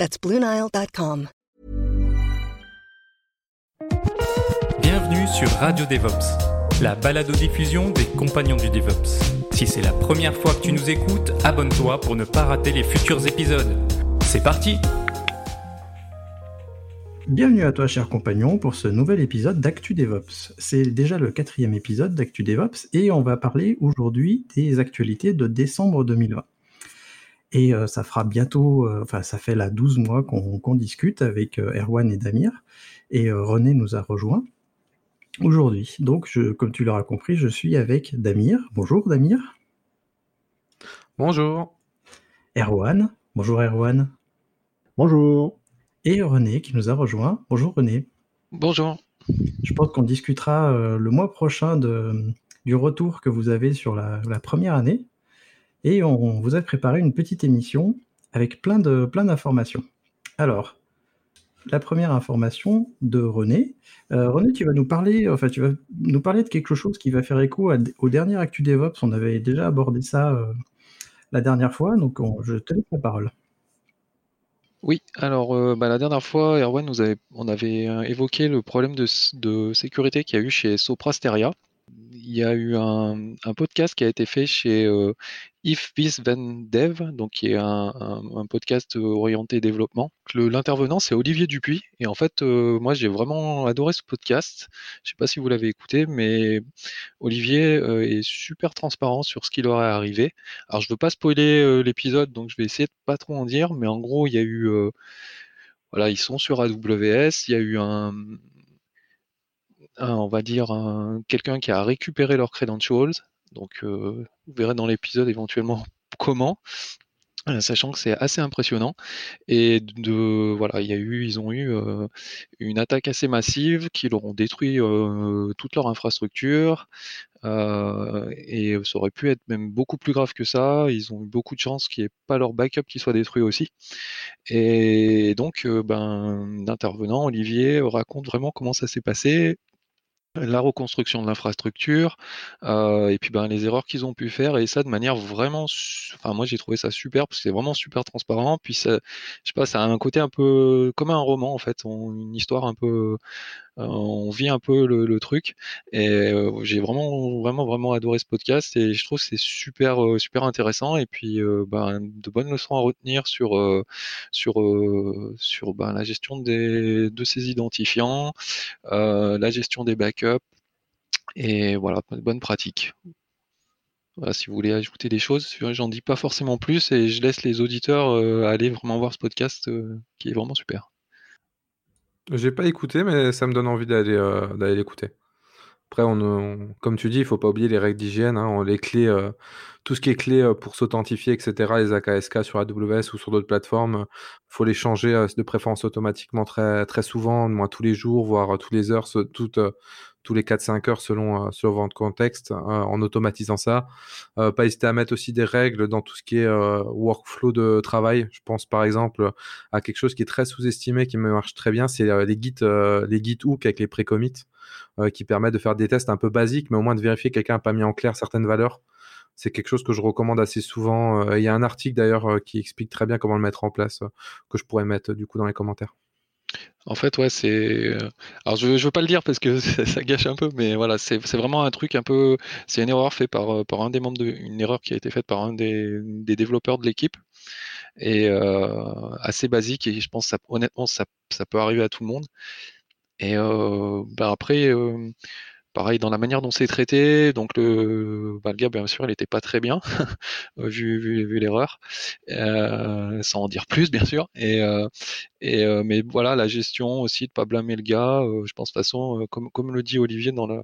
That's BlueNile.com. Bienvenue sur Radio DevOps, la balado-diffusion des compagnons du DevOps. Si c'est la première fois que tu nous écoutes, abonne-toi pour ne pas rater les futurs épisodes. C'est parti Bienvenue à toi, cher compagnon, pour ce nouvel épisode d'Actu DevOps. C'est déjà le quatrième épisode d'Actu DevOps et on va parler aujourd'hui des actualités de décembre 2020. Et euh, ça fera bientôt, euh, enfin ça fait là 12 mois qu'on discute avec euh, Erwan et Damir et René nous a rejoint aujourd'hui. Donc, je, comme tu l'auras compris, je suis avec Damir. Bonjour Damir. Bonjour. Erwan. Bonjour Erwan. Bonjour et René qui nous a rejoint. Bonjour René. Bonjour. Je pense qu'on discutera euh, le mois prochain de, du retour que vous avez sur la, première année. Et on vous a préparé une petite émission avec plein de plein d'informations. Alors, la première information de René. Euh, René, tu vas nous parler, enfin, tu vas nous parler de quelque chose qui va faire écho au dernier Actu DevOps. On avait déjà abordé ça euh, la dernière fois, donc je te laisse la parole. Oui, alors euh, bah, la dernière fois, Erwan, nous avait, on avait évoqué le problème de, de sécurité qu'il y a eu chez Sopra Steria il y a eu un, podcast qui a été fait chez euh, If This Then Dev, donc qui est un, podcast orienté développement. L'intervenant, c'est Olivier Dupuis. Et en fait, euh, moi, j'ai vraiment adoré ce podcast. Je ne sais pas si vous l'avez écouté, mais Olivier euh, est super transparent sur ce qui leur est arrivé. Alors, je ne veux pas spoiler l'épisode, donc je vais essayer de pas trop en dire, mais en gros, il y a eu voilà, ils sont sur AWS. Il y a eu un, on va dire, quelqu'un qui a récupéré leurs credentials. Donc, euh, vous verrez dans l'épisode éventuellement comment, euh, sachant que c'est assez impressionnant. Et de voilà, il y a eu, ils ont eu euh, une attaque assez massive qui leur ont détruit toute leur infrastructure. et ça aurait pu être même beaucoup plus grave que ça. Ils ont eu beaucoup de chance qu'il n'y ait pas leur backup qui soit détruit aussi. Et donc, ben, l'intervenant, Olivier, raconte vraiment comment ça s'est passé, la reconstruction de l'infrastructure, euh, et puis ben, les erreurs qu'ils ont pu faire, et ça de manière vraiment, enfin moi j'ai trouvé ça super, parce que c'est vraiment super transparent, puis ça, je sais pas, ça a un côté un peu comme un roman en fait, une histoire un peu on vit un peu le, truc. Et euh, j'ai vraiment, adoré ce podcast et je trouve que c'est super, euh, super intéressant. Et puis, ben, de bonnes leçons à retenir sur, ben, la gestion des, de ces identifiants, la gestion des backups. Et voilà, de bonnes pratiques. si vous voulez ajouter des choses, j'en dis pas forcément plus et je laisse les auditeurs aller vraiment voir ce podcast qui est vraiment super. J'ai pas écouté, mais ça me donne envie d'aller euh, d'aller l'écouter. Après, on, comme tu dis, il faut pas oublier les règles d'hygiène, hein, les clés, euh, tout ce qui est clé euh, pour s'authentifier, etc. Les AKSK sur AWS ou sur d'autres plateformes, faut les changer de préférence automatiquement très très souvent, moins tous les jours, voire tous les heures, toutes tous les 4-5 heures selon, euh, selon votre contexte, euh, en automatisant ça. Euh, pas hésiter à mettre aussi des règles dans tout ce qui est workflow de travail. Je pense par exemple à quelque chose qui est très sous-estimé, qui me marche très bien, c'est les git les hook avec les pré-commits, qui permettent de faire des tests un peu basiques, mais au moins de vérifier que quelqu'un n'a pas mis en clair certaines valeurs. C'est quelque chose que je recommande assez souvent. Il y a un article d'ailleurs qui explique très bien comment le mettre en place, que je pourrais mettre du coup dans les commentaires. En fait, ouais, c'est. Euh, alors, je, je veux pas le dire parce que ça, gâche un peu, mais voilà, c'est vraiment un truc un peu. C'est une erreur faite par, euh, par un des membres de. Une erreur qui a été faite par un des, développeurs de l'équipe et euh, assez basique. Et je pense, ça, honnêtement, ça, ça peut arriver à tout le monde. Et bah après. Pareil dans la manière dont c'est traité, donc le, bah, gars bien sûr il n'était pas très bien vu, vu, l'erreur, euh, sans en dire plus bien sûr. Et, euh, euh, mais voilà la gestion aussi de pas blâmer le gars. Euh, je pense de toute façon comme comme le dit Olivier dans le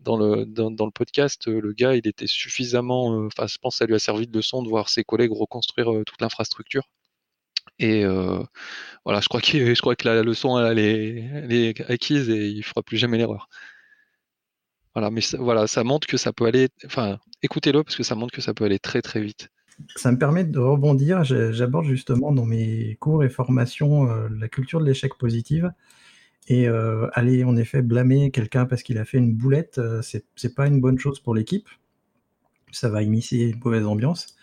dans le dans, le podcast, le gars il était suffisamment, enfin je pense que ça lui a servi de leçon de voir ses collègues reconstruire toute l'infrastructure. Et voilà, je crois que je crois que la leçon elle, est, acquise et il fera plus jamais l'erreur. Voilà, mais ça, voilà, ça montre que ça peut aller. Enfin, écoutez-le parce que ça montre que ça peut aller très très vite. Ça me permet de rebondir. J'aborde justement dans mes cours et formations la culture de l'échec positive. Et aller en effet blâmer quelqu'un parce qu'il a fait une boulette, c'est pas une bonne chose pour l'équipe. Ça va immiscer une mauvaise ambiance.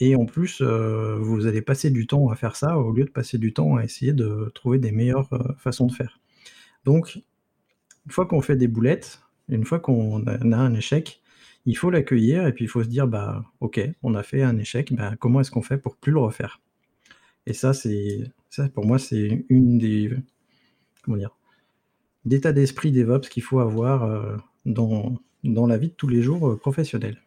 Et en plus, euh, vous allez passer du temps à faire ça, au lieu de passer du temps à essayer de trouver des meilleures euh, façons de faire. Donc, une fois qu'on fait des boulettes, une fois qu'on a un échec, il faut l'accueillir et puis il faut se dire, bah, ok, on a fait un échec, bah, comment est-ce qu'on fait pour plus le refaire? Et ça, c'est ça pour moi, c'est une des comment dire d'état d'esprit DevOps qu'il faut avoir euh, dans, dans la vie de tous les jours professionnels.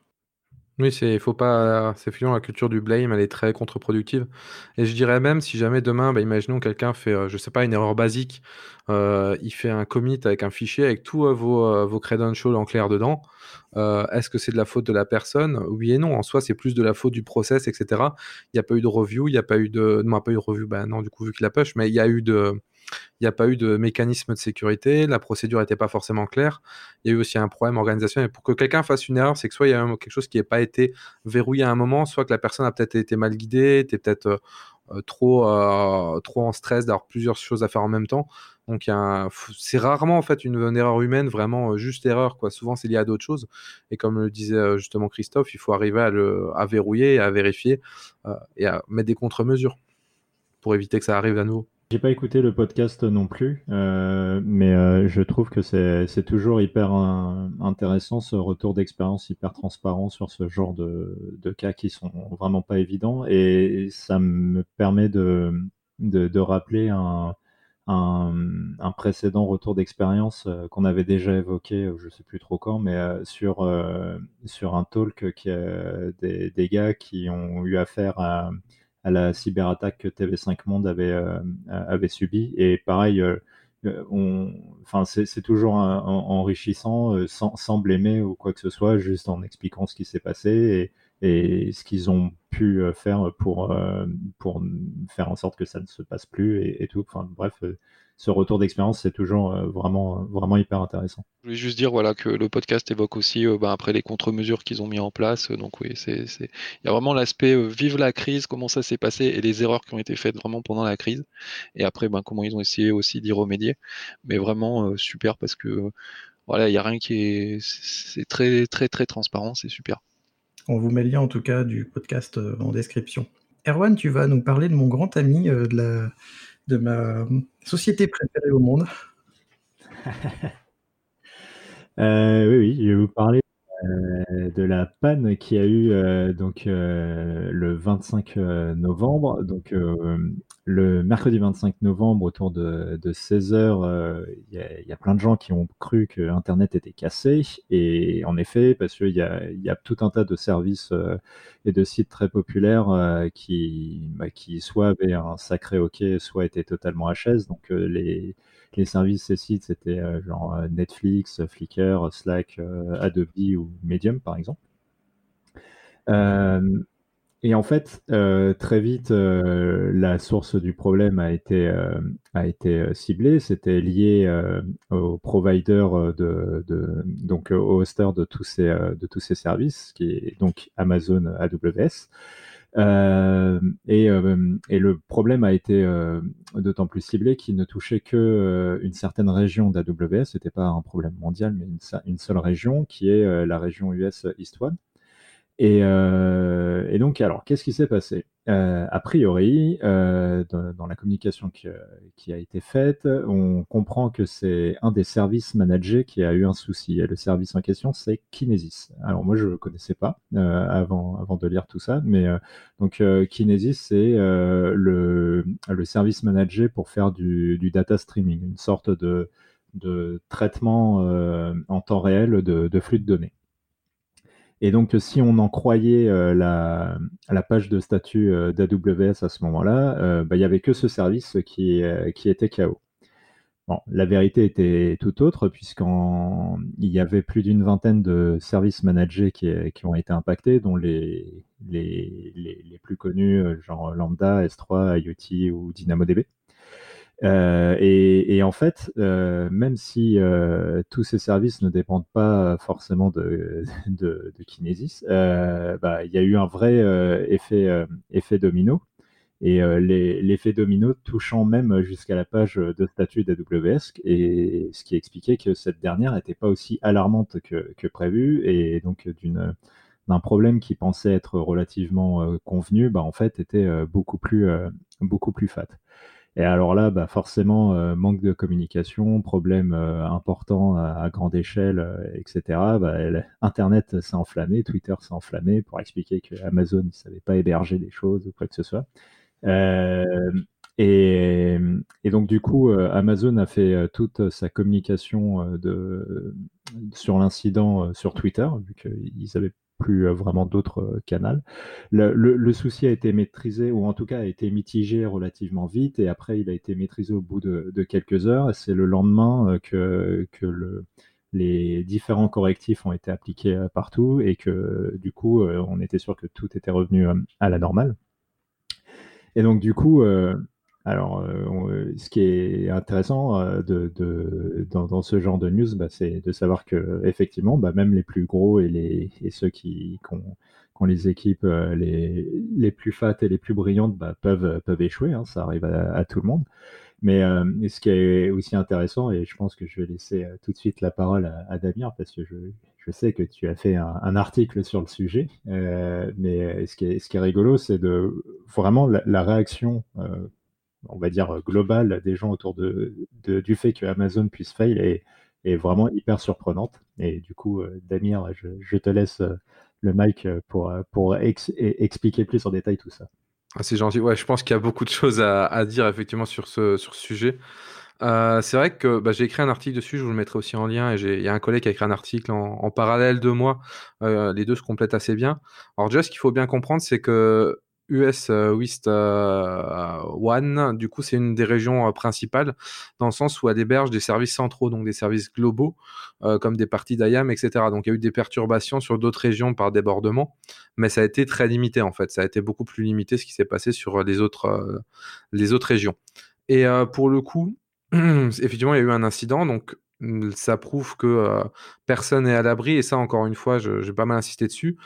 Oui, c'est faut pas c'est la culture du blame, elle est très contre-productive et je dirais même si jamais demain, bah, imaginons quelqu'un fait, euh, je sais pas, une erreur basique, euh, il fait un commit avec un fichier avec tous, euh, vos, vos credentials en clair dedans, est-ce que c'est de la faute de la personne? Oui et non. En soi, c'est plus de la faute du process et cetera. Il y a pas eu de review, il y a pas eu de non, pas eu de review, bah, non, du coup, vu qu'il a push, mais il y a eu de il n'y a pas eu de mécanisme de sécurité, la procédure n'était pas forcément claire. Il y a eu aussi un problème organisationnel. pour que quelqu'un fasse une erreur, c'est que soit il y a quelque chose qui n'a pas été verrouillé à un moment, soit que la personne a peut-être été mal guidée, était peut-être euh, euh, trop, euh, trop en stress d'avoir plusieurs choses à faire en même temps. Donc c'est rarement en fait une, erreur humaine, vraiment juste erreur. Souvent c'est lié à d'autres choses. Et comme le disait justement Christophe, il faut arriver à, le, à verrouiller, à vérifier et à mettre des contre-mesures pour éviter que ça arrive à nouveau. J'ai pas écouté le podcast non plus, euh, mais euh, je trouve que c'est toujours hyper intéressant ce retour d'expérience hyper transparent sur ce genre de, de, cas qui sont vraiment pas évidents. Et ça me permet de, de, rappeler un, un, précédent retour d'expérience euh, qu'on avait déjà évoqué, je sais plus trop quand, mais sur, sur un talk des, des gars qui ont eu affaire à à la cyberattaque que TV5 Monde avait, euh, avait subi. Et pareil, euh, euh, enfin, c'est toujours enrichissant sans, sans, blâmer ou quoi que ce soit, juste en expliquant ce qui s'est passé et, et ce qu'ils ont pu faire pour, pour faire en sorte que ça ne se passe plus et, et tout. Enfin, bref, ce retour d'expérience, c'est toujours euh, vraiment, vraiment hyper intéressant. Je voulais juste dire voilà, que le podcast évoque aussi euh, ben, après les contre-mesures qu'ils ont mis en place. donc oui, c'est, il y a vraiment l'aspect euh, vive la crise, comment ça s'est passé et les erreurs qui ont été faites vraiment pendant la crise. Et après, ben, comment ils ont essayé aussi d'y remédier. Mais vraiment super parce que voilà, il n'y a rien qui est. C'est très, très, très transparent, c'est super. On vous met le lien en tout cas du podcast en description. Erwan, tu vas nous parler de mon grand ami de la de ma société préférée au monde. Euh, oui, oui, je vais vous parler euh, de la panne qui a eu euh, donc le 25 novembre. Donc le mercredi 25 novembre, autour de, 16 h il y, a plein de gens qui ont cru que Internet était cassé. Et en effet, parce qu'il y a, y a tout un tas de services et de sites très populaires qui, bah, qui soit avaient un sacré OK, soit étaient totalement HS. Donc les les services, ces sites, c'était euh, genre euh, Netflix, Flickr, Slack, euh, Adobe ou Medium, par exemple. Et en fait, très vite, la source du problème a été, ciblée. C'était lié au provider de, de, donc au hoster de tous ces, de tous ces services, qui est donc Amazon AWS. Euh, et, euh, et, le problème a été euh, d'autant plus ciblé qu'il ne touchait que une certaine région d'AWS. C'était pas un problème mondial, mais une, seule région qui est la région US East One. Et, euh, et, donc, alors, qu'est-ce qui s'est passé? Euh, A priori, euh, dans, la communication qui, a été faite, on comprend que c'est un des services managés qui a eu un souci. Et le service en question, c'est Kinesis. Alors, moi, je ne le connaissais pas avant, avant de lire tout ça, mais donc Kinesis, c'est le, service managé pour faire du, data streaming, une sorte de, traitement en temps réel de flux de données. Et donc, si on en croyait euh, la, page de statut euh, d'AWS à ce moment-là, euh, bah, il n'y avait que ce service qui, était KO. la vérité était tout autre, puisqu'il y avait plus d'une vingtaine de services managés qui, ont été impactés, dont les, plus connus, genre Lambda, S3, IoT ou DynamoDB. Euh, et, en fait, euh, même si euh, tous ces services ne dépendent pas forcément de, de, Kinesis, bah, il y a eu un vrai effet, domino. Et l'effet domino touchant même jusqu'à la page de statut d'AWS, et ce qui expliquait que cette dernière n'était pas aussi alarmante que, que prévu, et donc d'un problème qui pensait être relativement convenu, bah, en fait était beaucoup plus, beaucoup plus fat. Et alors là, bah forcément, euh, manque de communication, problème euh, important à, grande échelle, euh, etc. Bah, Internet s'est enflammé, Twitter s'est enflammé pour expliquer que Amazon ne savait pas héberger des choses ou quoi que ce soit. Et, donc du coup, Amazon a fait toute sa communication sur l'incident sur Twitter, vu qu'ils avaient plus euh, vraiment d'autres euh, canaux. Le, souci a été maîtrisé, ou en tout cas a été mitigé relativement vite, et après il a été maîtrisé au bout de, quelques heures. C'est le lendemain euh, que, que le, les différents correctifs ont été appliqués partout, et que du coup on était sûr que tout était revenu à la normale. Et donc du coup, alors, euh, ce qui est intéressant euh, dans, ce genre de news, bah, c'est de savoir que effectivement, bah, même les plus gros et, les, ceux qui, ont, les équipes euh, les, les, plus fat et les plus brillantes bah, peuvent, peuvent échouer. Hein, ça arrive à, tout le monde. Mais ce qui est aussi intéressant, et je pense que je vais laisser tout de suite la parole à, Damien, parce que je, je, sais que tu as fait un, article sur le sujet. mais ce qui est, ce qui est rigolo, c'est de vraiment la réaction on va dire, globale des gens autour de, du fait que Amazon puisse fail est, vraiment hyper surprenante. Et du coup, euh, Damien, je, te laisse euh, le mic euh, pour, pour expliquer plus en détail tout ça. Ah, c'est gentil. Ouais, je pense qu'il y a beaucoup de choses à, dire effectivement sur ce, sur ce sujet. c'est vrai que bah, j'ai écrit un article dessus, je vous le mettrai aussi en lien. Et il y a un collègue qui a écrit un article en, parallèle de moi. les deux se complètent assez bien. Alors, déjà, ce qu'il faut bien comprendre, c'est que US euh, West euh, One, du coup, c'est une des régions euh, principales dans le sens où elle héberge des services centraux, donc des services globaux, comme des parties d'IAM, etc. Donc, il y a eu des perturbations sur d'autres régions par débordement, mais ça a été très limité en fait. Ça a été beaucoup plus limité ce qui s'est passé sur les autres, les autres régions. Et pour le coup, effectivement, il y a eu un incident, donc ça prouve que personne n'est à l'abri, et ça, encore une fois, je, vais pas mal insister dessus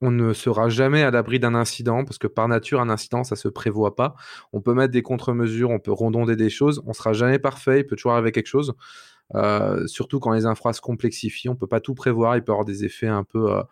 on ne sera jamais à l'abri d'un incident parce que par nature, un incident, ça se prévoit pas. On peut mettre des contre-mesures, on peut rondonder des choses. On sera jamais parfait. Il peut toujours arriver quelque chose. Euh, surtout quand les infras se complexifient, on peut pas tout prévoir. Il peut y avoir des effets un peu euh,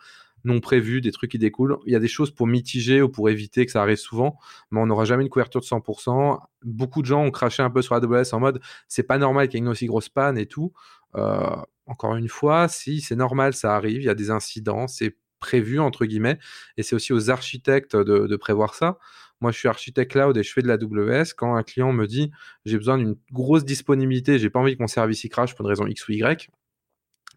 non prévus, des trucs qui découlent. Il y a des choses pour mitiger ou pour éviter que ça arrive souvent, mais on n'aura jamais une couverture de 100%. Beaucoup de gens ont craché un peu sur AWS en mode c'est pas normal qu'il y ait une aussi grosse panne et tout. Euh, encore une fois, si c'est normal, ça arrive. Il y a des incidents, c'est prévu, entre guillemets. Et c'est aussi aux architectes de, prévoir ça. Moi, je suis architecte cloud et je fais de la WS. Quand un client me dit j'ai besoin d'une grosse disponibilité, j'ai pas envie que mon service y crache pour une raison X ou Y,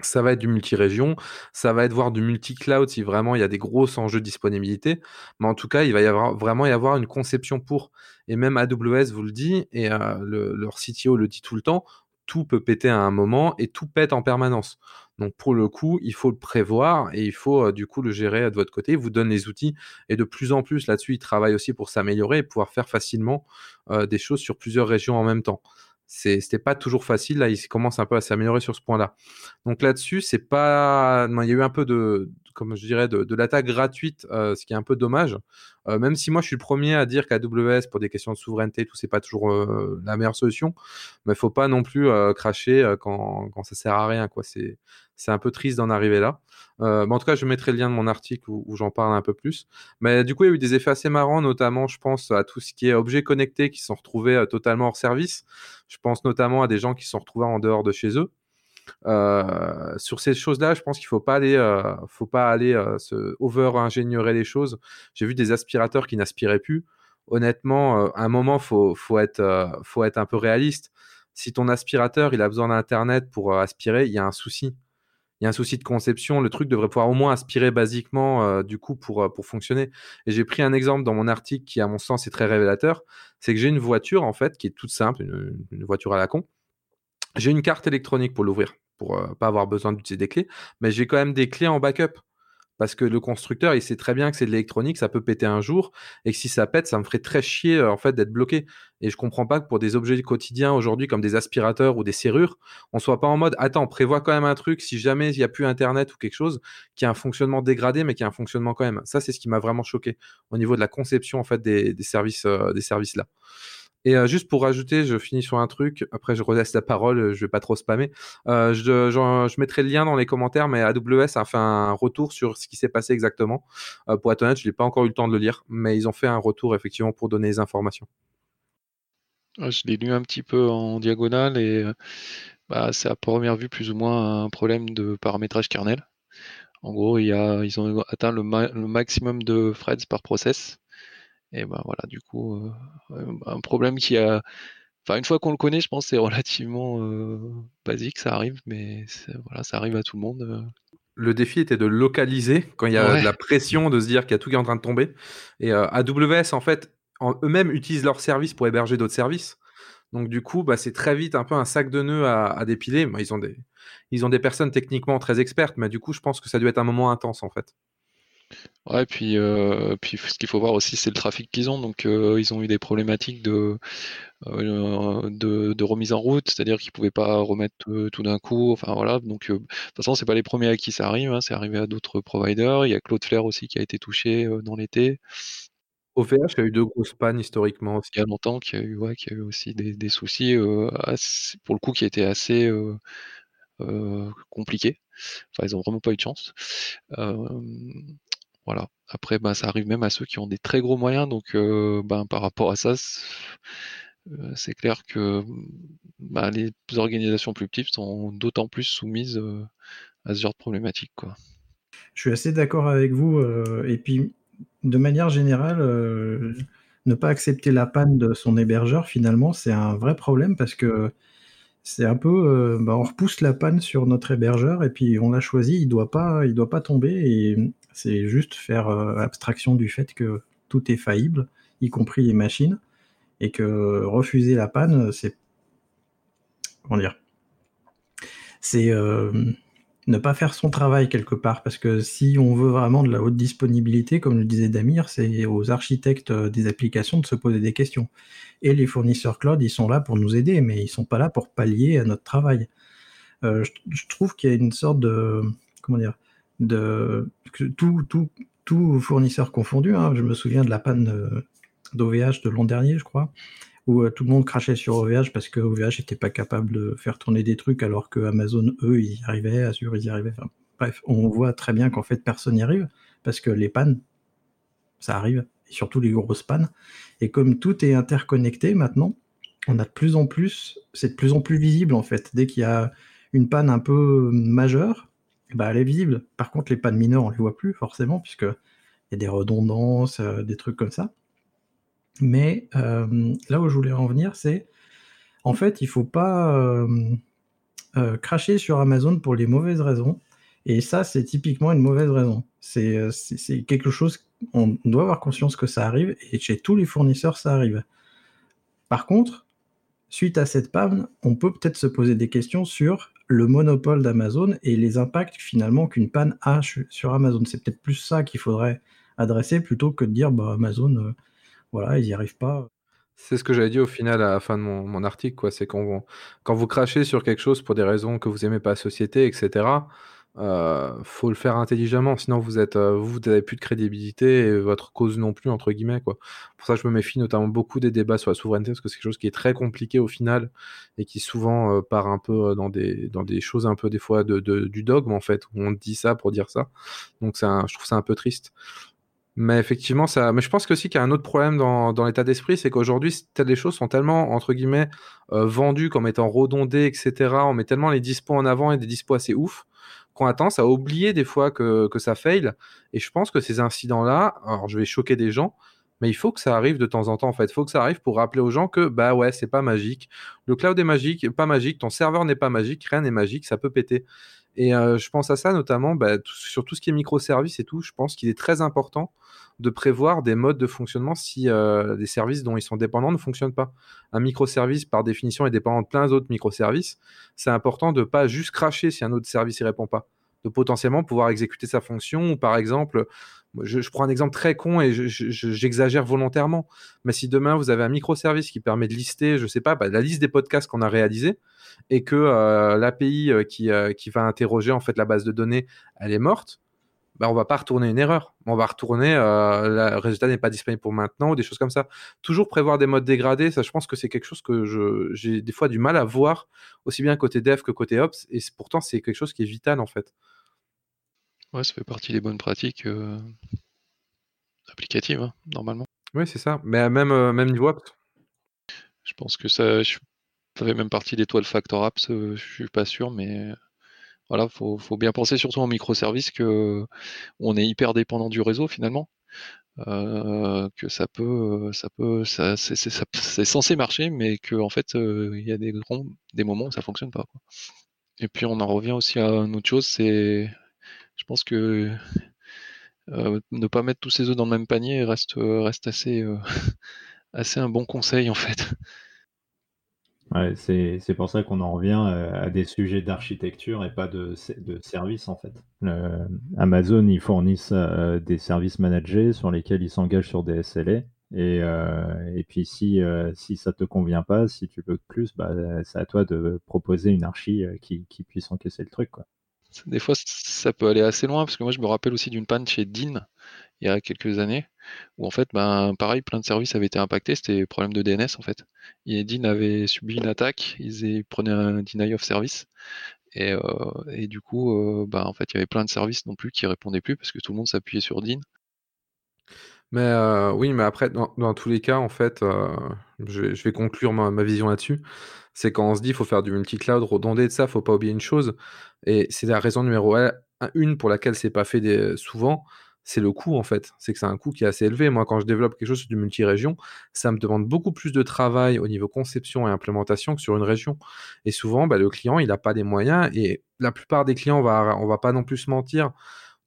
ça va être du multi-région, ça va être voir du multi-cloud si vraiment il y a des gros enjeux de disponibilité. Mais en tout cas, il va y avoir vraiment y avoir une conception pour. Et même AWS vous le dit, et euh, leur CTO le dit tout le temps, tout peut péter à un moment et tout pète en permanence. Donc pour le coup, il faut le prévoir et il faut euh, du coup le gérer de votre côté. Il vous donne les outils et de plus en plus là-dessus, il travaille aussi pour s'améliorer et pouvoir faire facilement euh, des choses sur plusieurs régions en même temps. C'était pas toujours facile. Là, il commence un peu à s'améliorer sur ce point-là. Donc là-dessus, c'est pas. il y a eu un peu de, comme je dirais, de, l'attaque gratuite, euh, ce qui est un peu dommage. Euh, même si moi, je suis le premier à dire qu'AWS, pour des questions de souveraineté, tout, c'est pas toujours euh, la meilleure solution. Mais il faut pas non plus cracher quand, quand ça sert à rien. C'est un peu triste d'en arriver là. en tout cas, je mettrai le lien de mon article où, j'en parle un peu plus. Mais du coup, il y a eu des effets assez marrants, notamment, je pense, à tout ce qui est objets connectés qui sont retrouvés totalement hors service. Je pense notamment à des gens qui sont retrouvés en dehors de chez eux. Euh, sur ces choses-là, je pense qu'il faut pas aller, euh, faut pas aller euh, se over-ingénierer les choses. J'ai vu des aspirateurs qui n'aspiraient plus. Honnêtement, à un moment, faut, faut être, faut être un peu réaliste. Si ton aspirateur, il a besoin d'internet pour aspirer, il y a un souci. il y a un souci de conception. Le truc devrait pouvoir au moins aspirer basiquement du coup pour, pour fonctionner. Et j'ai pris un exemple dans mon article qui, à mon sens, est très révélateur. C'est que j'ai une voiture en fait qui est toute simple, une, voiture à la con. J'ai une carte électronique pour l'ouvrir, pour pas avoir besoin d'utiliser des clés, mais j'ai quand même des clés en backup parce que le constructeur, il sait très bien que c'est de l'électronique, ça peut péter un jour, et que si ça pète, ça me ferait très chier euh, en fait d'être bloqué. Et je comprends pas que pour des objets quotidiens aujourd'hui, comme des aspirateurs ou des serrures, on soit pas en mode attends, prévoit quand même un truc si jamais il n'y a plus Internet ou quelque chose qui a un fonctionnement dégradé, mais qui a un fonctionnement quand même. Ça, c'est ce qui m'a vraiment choqué au niveau de la conception en fait des, services, euh, des services là. Et euh, juste pour rajouter, je finis sur un truc. Après, je relaisse la parole. Je vais pas trop spammer. Euh, je, mettrai le lien dans les commentaires, mais AWS a fait un retour sur ce qui s'est passé exactement. Euh, pour être honnête, je n'ai pas encore eu le temps de le lire, mais ils ont fait un retour effectivement pour donner les informations. Je l'ai lu un petit peu en diagonale et bah, c'est à première vue plus ou moins un problème de paramétrage kernel. En gros, ils ont atteint le, le maximum de threads par process. Et ben voilà, du coup, euh, un problème qui a. Enfin, une fois qu'on le connaît, je pense que c'est relativement euh, basique, ça arrive, mais voilà, ça arrive à tout le monde. Euh. Le défi était de localiser quand il y a de la pression de se dire qu'il y a tout qui est en train de tomber. Et AWS, en fait, eux-mêmes utilisent leurs services pour héberger d'autres services. Donc du coup, bah, c'est très vite un peu un sac de nœuds à, dépiler. ils, ont des, ils ont des personnes techniquement très expertes, mais du coup, je pense que ça doit être un moment intense en fait. Ouais, puis, euh, puis ce qu'il faut voir aussi, c'est le trafic qu'ils ont. Donc, euh, ils ont eu des problématiques de, euh, de, remise en route, c'est-à-dire qu'ils pouvaient pas remettre tout d'un coup. Enfin, voilà. Donc, de toute façon, c'est pas les premiers à qui ça arrive. Hein, c'est arrivé à d'autres providers. Il y a Cloudflare aussi qui a été touché dans l'été. OVH qui a eu deux grosses pannes historiquement aussi. Il y a longtemps qu'il y a eu, ouais, y a eu aussi des, soucis, pour le coup, qui étaient assez compliqués. Enfin, ils ont vraiment pas eu de chance. Voilà. Après, ben, ça arrive même à ceux qui ont des très gros moyens. Donc, euh, ben, par rapport à ça, euh, c'est clair que ben, les organisations plus petites sont d'autant plus soumises euh, à ce genre de problématique. Quoi. Je suis assez d'accord avec vous. et puis, de manière générale, ne pas accepter la panne de son hébergeur, finalement, c'est un vrai problème parce que c'est un peu, ben, on repousse la panne sur notre hébergeur et puis on l'a choisi, il doit doit pas tomber c'est juste faire euh, abstraction du fait que tout est faillible, y compris les machines, et que refuser la panne, c'est. Comment dire C'est euh, ne pas faire son travail quelque part, parce que si on veut vraiment de la haute disponibilité, comme le disait Damir, c'est aux architectes euh, des applications de se poser des questions. Et les fournisseurs cloud, ils sont là pour nous aider, mais ils sont pas là pour pallier à notre travail. je, trouve qu'il y a une sorte de comment dire de tout, tout, tout fournisseur confondu. Hein. Je me souviens de la panne d'OVH de l'an dernier, je crois, où euh, tout le monde crachait sur OVH parce que OVH n'était pas capable de faire tourner des trucs alors que Amazon, eux, ils y arrivaient, Azure, ils y arrivaient. bref, on voit très bien qu'en fait, personne n'y arrive parce que les pannes, ça arrive, et surtout les grosses pannes. Et comme tout est interconnecté maintenant, on a de plus en plus, c'est de plus en plus visible en fait. Dès qu'il y a une panne un peu majeure, bah, elle est visible. Par contre, les pannes mineures, on les voit plus forcément, puisque il y a des redondances, euh, des trucs comme ça. Mais euh, là où je voulais en venir, c'est en fait, il faut pas euh, cracher sur Amazon pour les mauvaises raisons. Et ça, c'est typiquement une mauvaise raison. C'est quelque chose, on doit avoir conscience que ça arrive, et chez tous les fournisseurs, ça arrive. Par contre, suite à cette panne, on peut peut-être se poser des questions sur le monopole d'Amazon et les impacts finalement qu'une panne a sur Amazon. C'est peut-être plus ça qu'il faudrait adresser plutôt que de dire bah, Amazon, euh, voilà, ils n'y arrivent pas. C'est ce que j'avais dit au final à la fin de mon, article, quoi. C'est quand quand vous crachez sur quelque chose pour des raisons que vous aimez pas la société, etc. Euh, faut le faire intelligemment, sinon vous êtes, euh, vous n'avez plus de crédibilité et votre cause non plus entre guillemets quoi. Pour ça, je me méfie notamment beaucoup des débats sur la souveraineté parce que c'est quelque chose qui est très compliqué au final et qui souvent euh, part un peu dans des dans des choses un peu des fois de, du dogme en fait où on dit ça pour dire ça. Donc c'est je trouve ça un peu triste. Mais effectivement, ça. Mais je pense aussi qu'il y a un autre problème dans, dans l'état d'esprit, c'est qu'aujourd'hui, les choses sont tellement entre guillemets vendues comme étant redondées, etc. On met tellement les dispos en avant et des dispos assez ouf qu'on a tendance à oublier des fois que, ça fail. Et je pense que ces incidents-là, alors je vais choquer des gens, mais il faut que ça arrive de temps en temps en fait. Il faut que ça arrive pour rappeler aux gens que bah ouais, c'est pas magique. Le cloud est magique, pas magique, ton serveur n'est pas magique, rien n'est magique, ça peut péter. Et je pense à ça notamment bah, sur tout ce qui est microservices et tout. Je pense qu'il est très important de prévoir des modes de fonctionnement si des services dont ils sont dépendants ne fonctionnent pas. Un microservice, par définition, est dépendant de plein d'autres microservices. C'est important de ne pas juste cracher si un autre service ne répond pas de potentiellement pouvoir exécuter sa fonction. Ou par exemple, je, prends un exemple très con et j'exagère volontairement, mais si demain vous avez un microservice qui permet de lister, je sais pas, bah, la liste des podcasts qu'on a réalisés et que euh, l'API euh, qui, euh, qui, va interroger en fait la base de données, elle est morte, bah, on va pas retourner une erreur. On va retourner le résultat n'est pas disponible pour maintenant ou des choses comme ça. Toujours prévoir des modes dégradés, ça je pense que c'est quelque chose que j'ai des fois du mal à voir aussi bien côté dev que côté ops et pourtant c'est quelque chose qui est vital en fait. Ouais, ça fait partie des bonnes pratiques euh, applicatives, hein, normalement. Oui, c'est ça. Mais à même, euh, même niveau apps. Je pense que ça, ça fait même partie des toiles Factor Apps, euh, je suis pas sûr, mais voilà, faut, faut bien penser surtout en microservices que on est hyper dépendant du réseau finalement. que ça peut, ça peut, ça, c'est censé marcher, mais que en fait, il y a des, des moments où ça fonctionne pas. Et puis on en revient aussi à une autre chose, c'est je pense que euh, ne pas mettre tous ses œufs dans le même panier reste, euh, euh, assez un bon conseil en fait. C'est pour ça qu'on en revient à des sujets d'architecture et pas de, services en fait. Amazon, ils fournissent des services managés sur lesquels ils s'engagent sur des SLA. Et, puis si, ça te convient pas, si tu veux plus, bah, c'est à toi de proposer une archi qui, puisse encaisser le truc. Des fois, ça peut aller assez loin, parce que moi, je me rappelle aussi d'une panne chez Dean, il y a quelques années, où en fait, ben, pareil, plein de services avaient été impactés, c'était problème de DNS en fait. Et Dean avait subi une attaque, ils prenaient un deny of service, et, euh, du coup, ben, en fait, il y avait plein de services non plus qui répondaient plus, parce que tout le monde s'appuyait sur Dean. Mais euh, oui, mais après, dans, tous les cas, en fait, euh, je, vais, conclure ma, vision là-dessus. C'est quand on se dit qu'il faut faire du multi-cloud, redonder de ça, faut pas oublier une chose. Et c'est la raison numéro une pour laquelle c'est pas fait souvent, c'est le coût en fait. C'est que c'est un coût qui est assez élevé. Moi, quand je développe quelque chose sur du multi-région, ça me demande beaucoup plus de travail au niveau conception et implémentation que sur une région. Et souvent, bah, le client, il n'a pas les moyens. Et la plupart des clients, on va, on va pas non plus se mentir,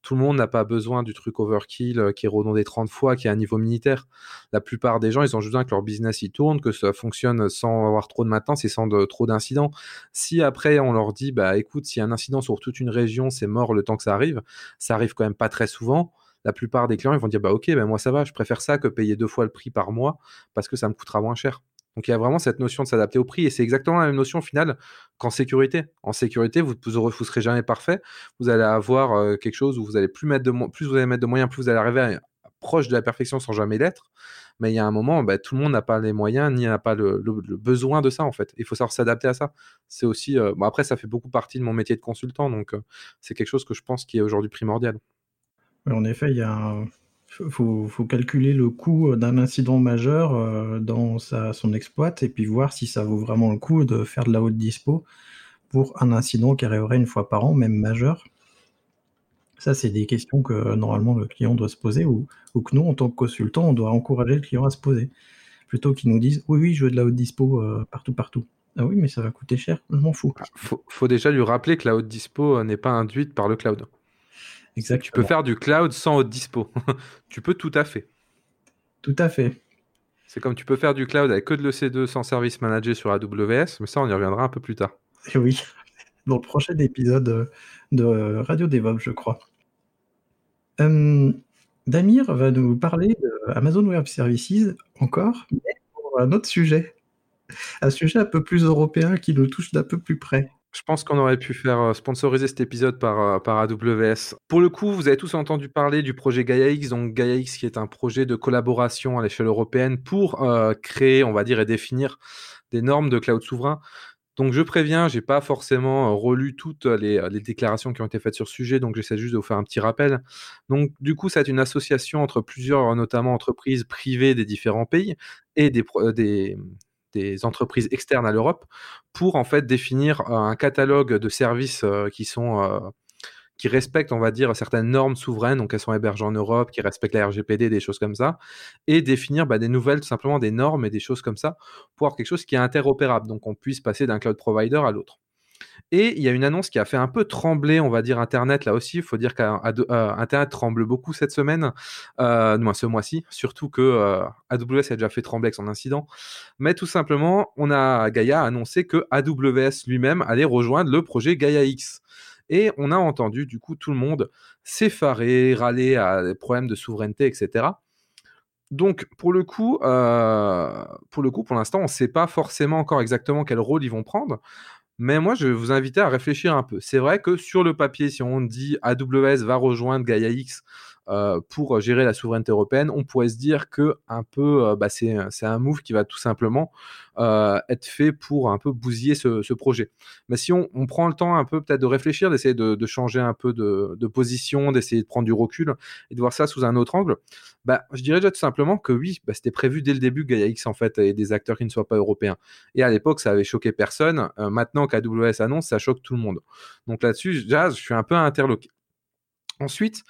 tout le monde n'a pas besoin du truc overkill euh, qui est redondé 30 fois, qui est à un niveau militaire. La plupart des gens, ils ont juste besoin que leur business y tourne, que ça fonctionne sans avoir trop de maintenance et sans trop d'incidents. Si après on leur dit, bah écoute, a un incident sur toute une région, c'est mort le temps que ça arrive, ça arrive quand même pas très souvent. La plupart des clients, ils vont dire, bah ok, ben moi ça va, je préfère ça que payer deux fois le prix par mois parce que ça me coûtera moins cher. Donc il y a vraiment cette notion de s'adapter au prix et c'est exactement la même notion au final qu'en sécurité. En sécurité, vous ne serez jamais parfait. Vous allez avoir euh, quelque chose où vous allez plus mettre de plus vous allez mettre de moyens, plus vous allez arriver à, proche de la perfection sans jamais l'être. Mais il y a un moment, bah, tout le monde n'a pas les moyens ni n'a pas le, besoin de ça en fait. Il faut savoir s'adapter à ça. C'est aussi, euh, après ça fait beaucoup partie de mon métier de consultant, donc euh, c'est quelque chose que je pense qui est aujourd'hui primordial. En effet, il y a faut, calculer le coût d'un incident majeur euh, dans son exploit et puis voir si ça vaut vraiment le coup de faire de la haute dispo pour un incident qui arriverait une fois par an, même majeur. Ça, c'est des questions que normalement le client doit se poser ou, que nous, en tant que consultant, on doit encourager le client à se poser. Plutôt qu'ils nous disent oui, oui, je veux de la haute dispo euh, partout, partout. Ah oui, mais ça va coûter cher, je m'en fous. Il ah, faut, déjà lui rappeler que la haute dispo euh, n'est pas induite par le cloud. Tu peux faire du cloud sans haute dispo. tu peux tout à fait. Tout à fait. C'est comme tu peux faire du cloud avec que de l'EC2 sans service managé sur AWS, mais ça, on y reviendra un peu plus tard. Oui, dans le prochain épisode de Radio DevOps, je crois. Hum, Damir va nous parler de Amazon Web Services encore, mais pour un autre sujet. Un sujet un peu plus européen qui nous touche d'un peu plus près. Je pense qu'on aurait pu faire euh, sponsoriser cet épisode par, euh, par AWS. Pour le coup, vous avez tous entendu parler du projet GaiaX, donc GaiaX qui est un projet de collaboration à l'échelle européenne pour euh, créer, on va dire, et définir des normes de cloud souverain. Donc je préviens, j'ai pas forcément relu toutes les, déclarations qui ont été faites sur ce sujet, donc j'essaie juste de vous faire un petit rappel. Donc du coup, c'est une association entre plusieurs, notamment entreprises privées des différents pays et des, des entreprises externes à l'Europe pour en fait définir euh, un catalogue de services euh, qui sont euh, qui respectent, on va dire, certaines normes souveraines, donc elles sont hébergées en Europe, qui respectent la RGPD, des choses comme ça, et définir bah, des nouvelles, tout simplement des normes et des choses comme ça, pour avoir quelque chose qui est interopérable, donc on puisse passer d'un cloud provider à l'autre. Et il y a une annonce qui a fait un peu trembler, on va dire, Internet là aussi. Il faut dire qu'Internet tremble beaucoup cette semaine, euh, ce mois-ci, surtout que euh, AWS a déjà fait trembler avec son incident. Mais tout simplement, on a Gaia annoncé que AWS lui-même allait rejoindre le projet Gaia X. Et on a entendu du coup tout le monde s'effarer, râler à des problèmes de souveraineté, etc. Donc pour le coup, euh, pour le coup, pour l'instant, on ne sait pas forcément encore exactement quel rôle ils vont prendre. Mais moi, je vais vous inviter à réfléchir un peu. C'est vrai que sur le papier, si on dit AWS va rejoindre Gaia X euh, pour gérer la souveraineté européenne, on pourrait se dire que un peu, euh, bah, c'est un move qui va tout simplement euh, être fait pour un peu bousiller ce, projet. Mais si on, prend le temps un peu peut-être de réfléchir, d'essayer de, changer un peu de, position, d'essayer de prendre du recul et de voir ça sous un autre angle, bah, je dirais déjà tout simplement que oui, bah, c'était prévu dès le début Gaia X en fait et des acteurs qui ne soient pas européens. Et à l'époque, ça avait choqué personne. maintenant qu'AWS annonce, ça choque tout le monde. Donc là-dessus, je suis un peu interloqué. Ensuite,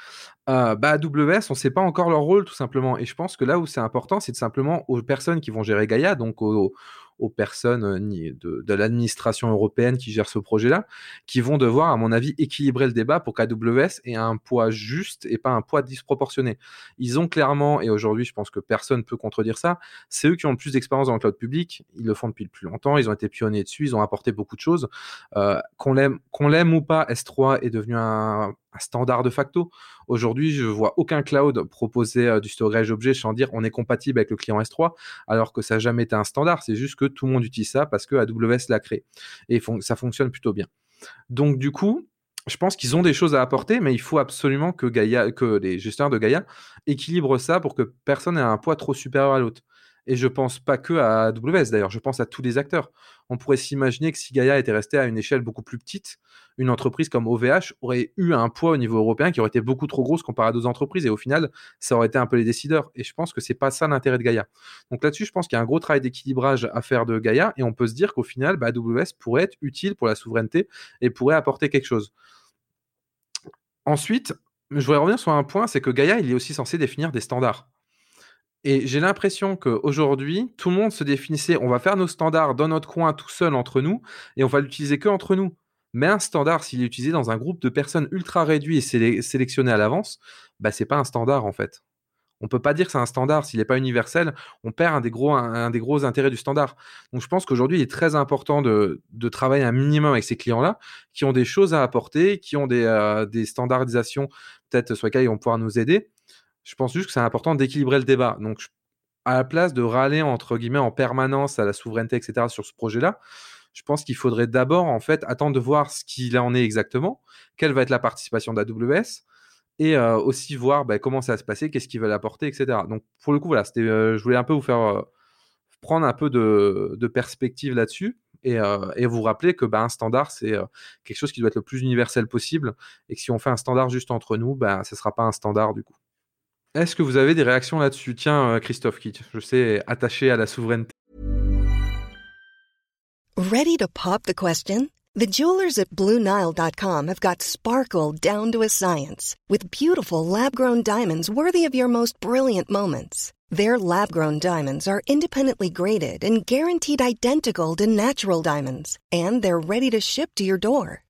euh, bah, AWS, on ne sait pas encore leur rôle tout simplement. Et je pense que là où c'est important, c'est simplement aux personnes qui vont gérer Gaia, donc aux, aux personnes euh, de, de l'administration européenne qui gère ce projet-là, qui vont devoir, à mon avis, équilibrer le débat pour qu'AWS ait un poids juste et pas un poids disproportionné. Ils ont clairement, et aujourd'hui je pense que personne ne peut contredire ça, c'est eux qui ont le plus d'expérience dans le cloud public, ils le font depuis le plus longtemps, ils ont été pionniers dessus, ils ont apporté beaucoup de choses. Euh, qu'on l'aime ou pas, S3 est devenu un, standard de facto. Aujourd'hui, je vois aucun cloud proposer euh, du storage objet sans dire on est compatible avec le client S3, alors que ça n'a jamais été un standard. C'est juste que tout le monde utilise ça parce que AWS l'a créé. Et ça fonctionne plutôt bien. Donc du coup, je pense qu'ils ont des choses à apporter, mais il faut absolument que, que les gestionnaires de Gaia équilibrent ça pour que personne n'ait un poids trop supérieur à l'autre. Et je pense pas que à AWS d'ailleurs, je pense à tous les acteurs. On pourrait s'imaginer que si Gaia était resté à une échelle beaucoup plus petite, une entreprise comme OVH aurait eu un poids au niveau européen qui aurait été beaucoup trop grosse comparé à d'autres entreprises. Et au final, ça aurait été un peu les décideurs. Et je pense que c'est pas ça l'intérêt de Gaia. Donc là-dessus, je pense qu'il y a un gros travail d'équilibrage à faire de Gaia. Et on peut se dire qu'au final, bah, AWS pourrait être utile pour la souveraineté et pourrait apporter quelque chose. Ensuite, je voudrais revenir sur un point, c'est que Gaia, il est aussi censé définir des standards. Et j'ai l'impression qu'aujourd'hui, tout le monde se définissait, on va faire nos standards dans notre coin tout seul entre nous, et on va l'utiliser que entre nous. Mais un standard, s'il est utilisé dans un groupe de personnes ultra réduit et sélectionné à l'avance, bah c'est pas un standard en fait. On peut pas dire que c'est un standard s'il n'est pas universel, on perd un des gros, un, des gros intérêts du standard. Donc je pense qu'aujourd'hui, il est très important de, de, travailler un minimum avec ces clients-là, qui ont des choses à apporter, qui ont des, euh, des standardisations peut-être sur lesquelles ils vont pouvoir nous aider je pense juste que c'est important d'équilibrer le débat. Donc, à la place de râler, entre guillemets, en permanence à la souveraineté, etc., sur ce projet-là, je pense qu'il faudrait d'abord, en fait, attendre de voir ce qu'il en est exactement, quelle va être la participation d'AWS, et euh, aussi voir bah, comment ça va se passer, qu'est-ce qu'ils veulent apporter, etc. Donc, pour le coup, voilà, euh, je voulais un peu vous faire euh, prendre un peu de, perspective là-dessus. Et, vous rappeler que bah, un standard, c'est quelque chose qui doit être le plus universel possible, et que si on fait un standard juste entre nous, bah, ce ne sera pas un standard du coup. Est-ce que vous avez des réactions là-dessus? Tiens, euh, Christophe, qui, je sais, attaché à la souveraineté. Ready to pop the question? The jewelers at BlueNile.com have got sparkle down to a science with beautiful lab-grown diamonds worthy of your most brilliant moments. Their lab-grown diamonds are independently graded and guaranteed identical to natural diamonds, and they're ready to ship to your door.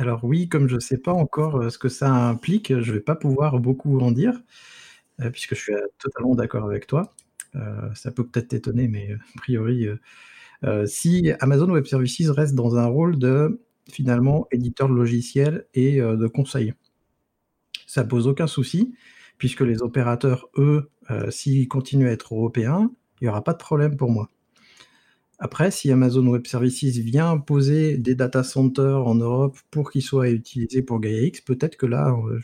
Alors oui, comme je ne sais pas encore euh, ce que ça implique, je ne vais pas pouvoir beaucoup en dire, euh, puisque je suis euh, totalement d'accord avec toi. Ça peut peut-être t'étonner, mais a priori, si Amazon Web Services reste dans un rôle de finalement éditeur de logiciels et de conseil ça pose aucun souci, puisque les opérateurs, eux, s'ils continuent à être européens, il n'y aura pas de problème pour moi. Après, si Amazon Web Services vient poser des data centers en Europe pour qu'ils soient utilisés pour GaiaX, peut-être que là, on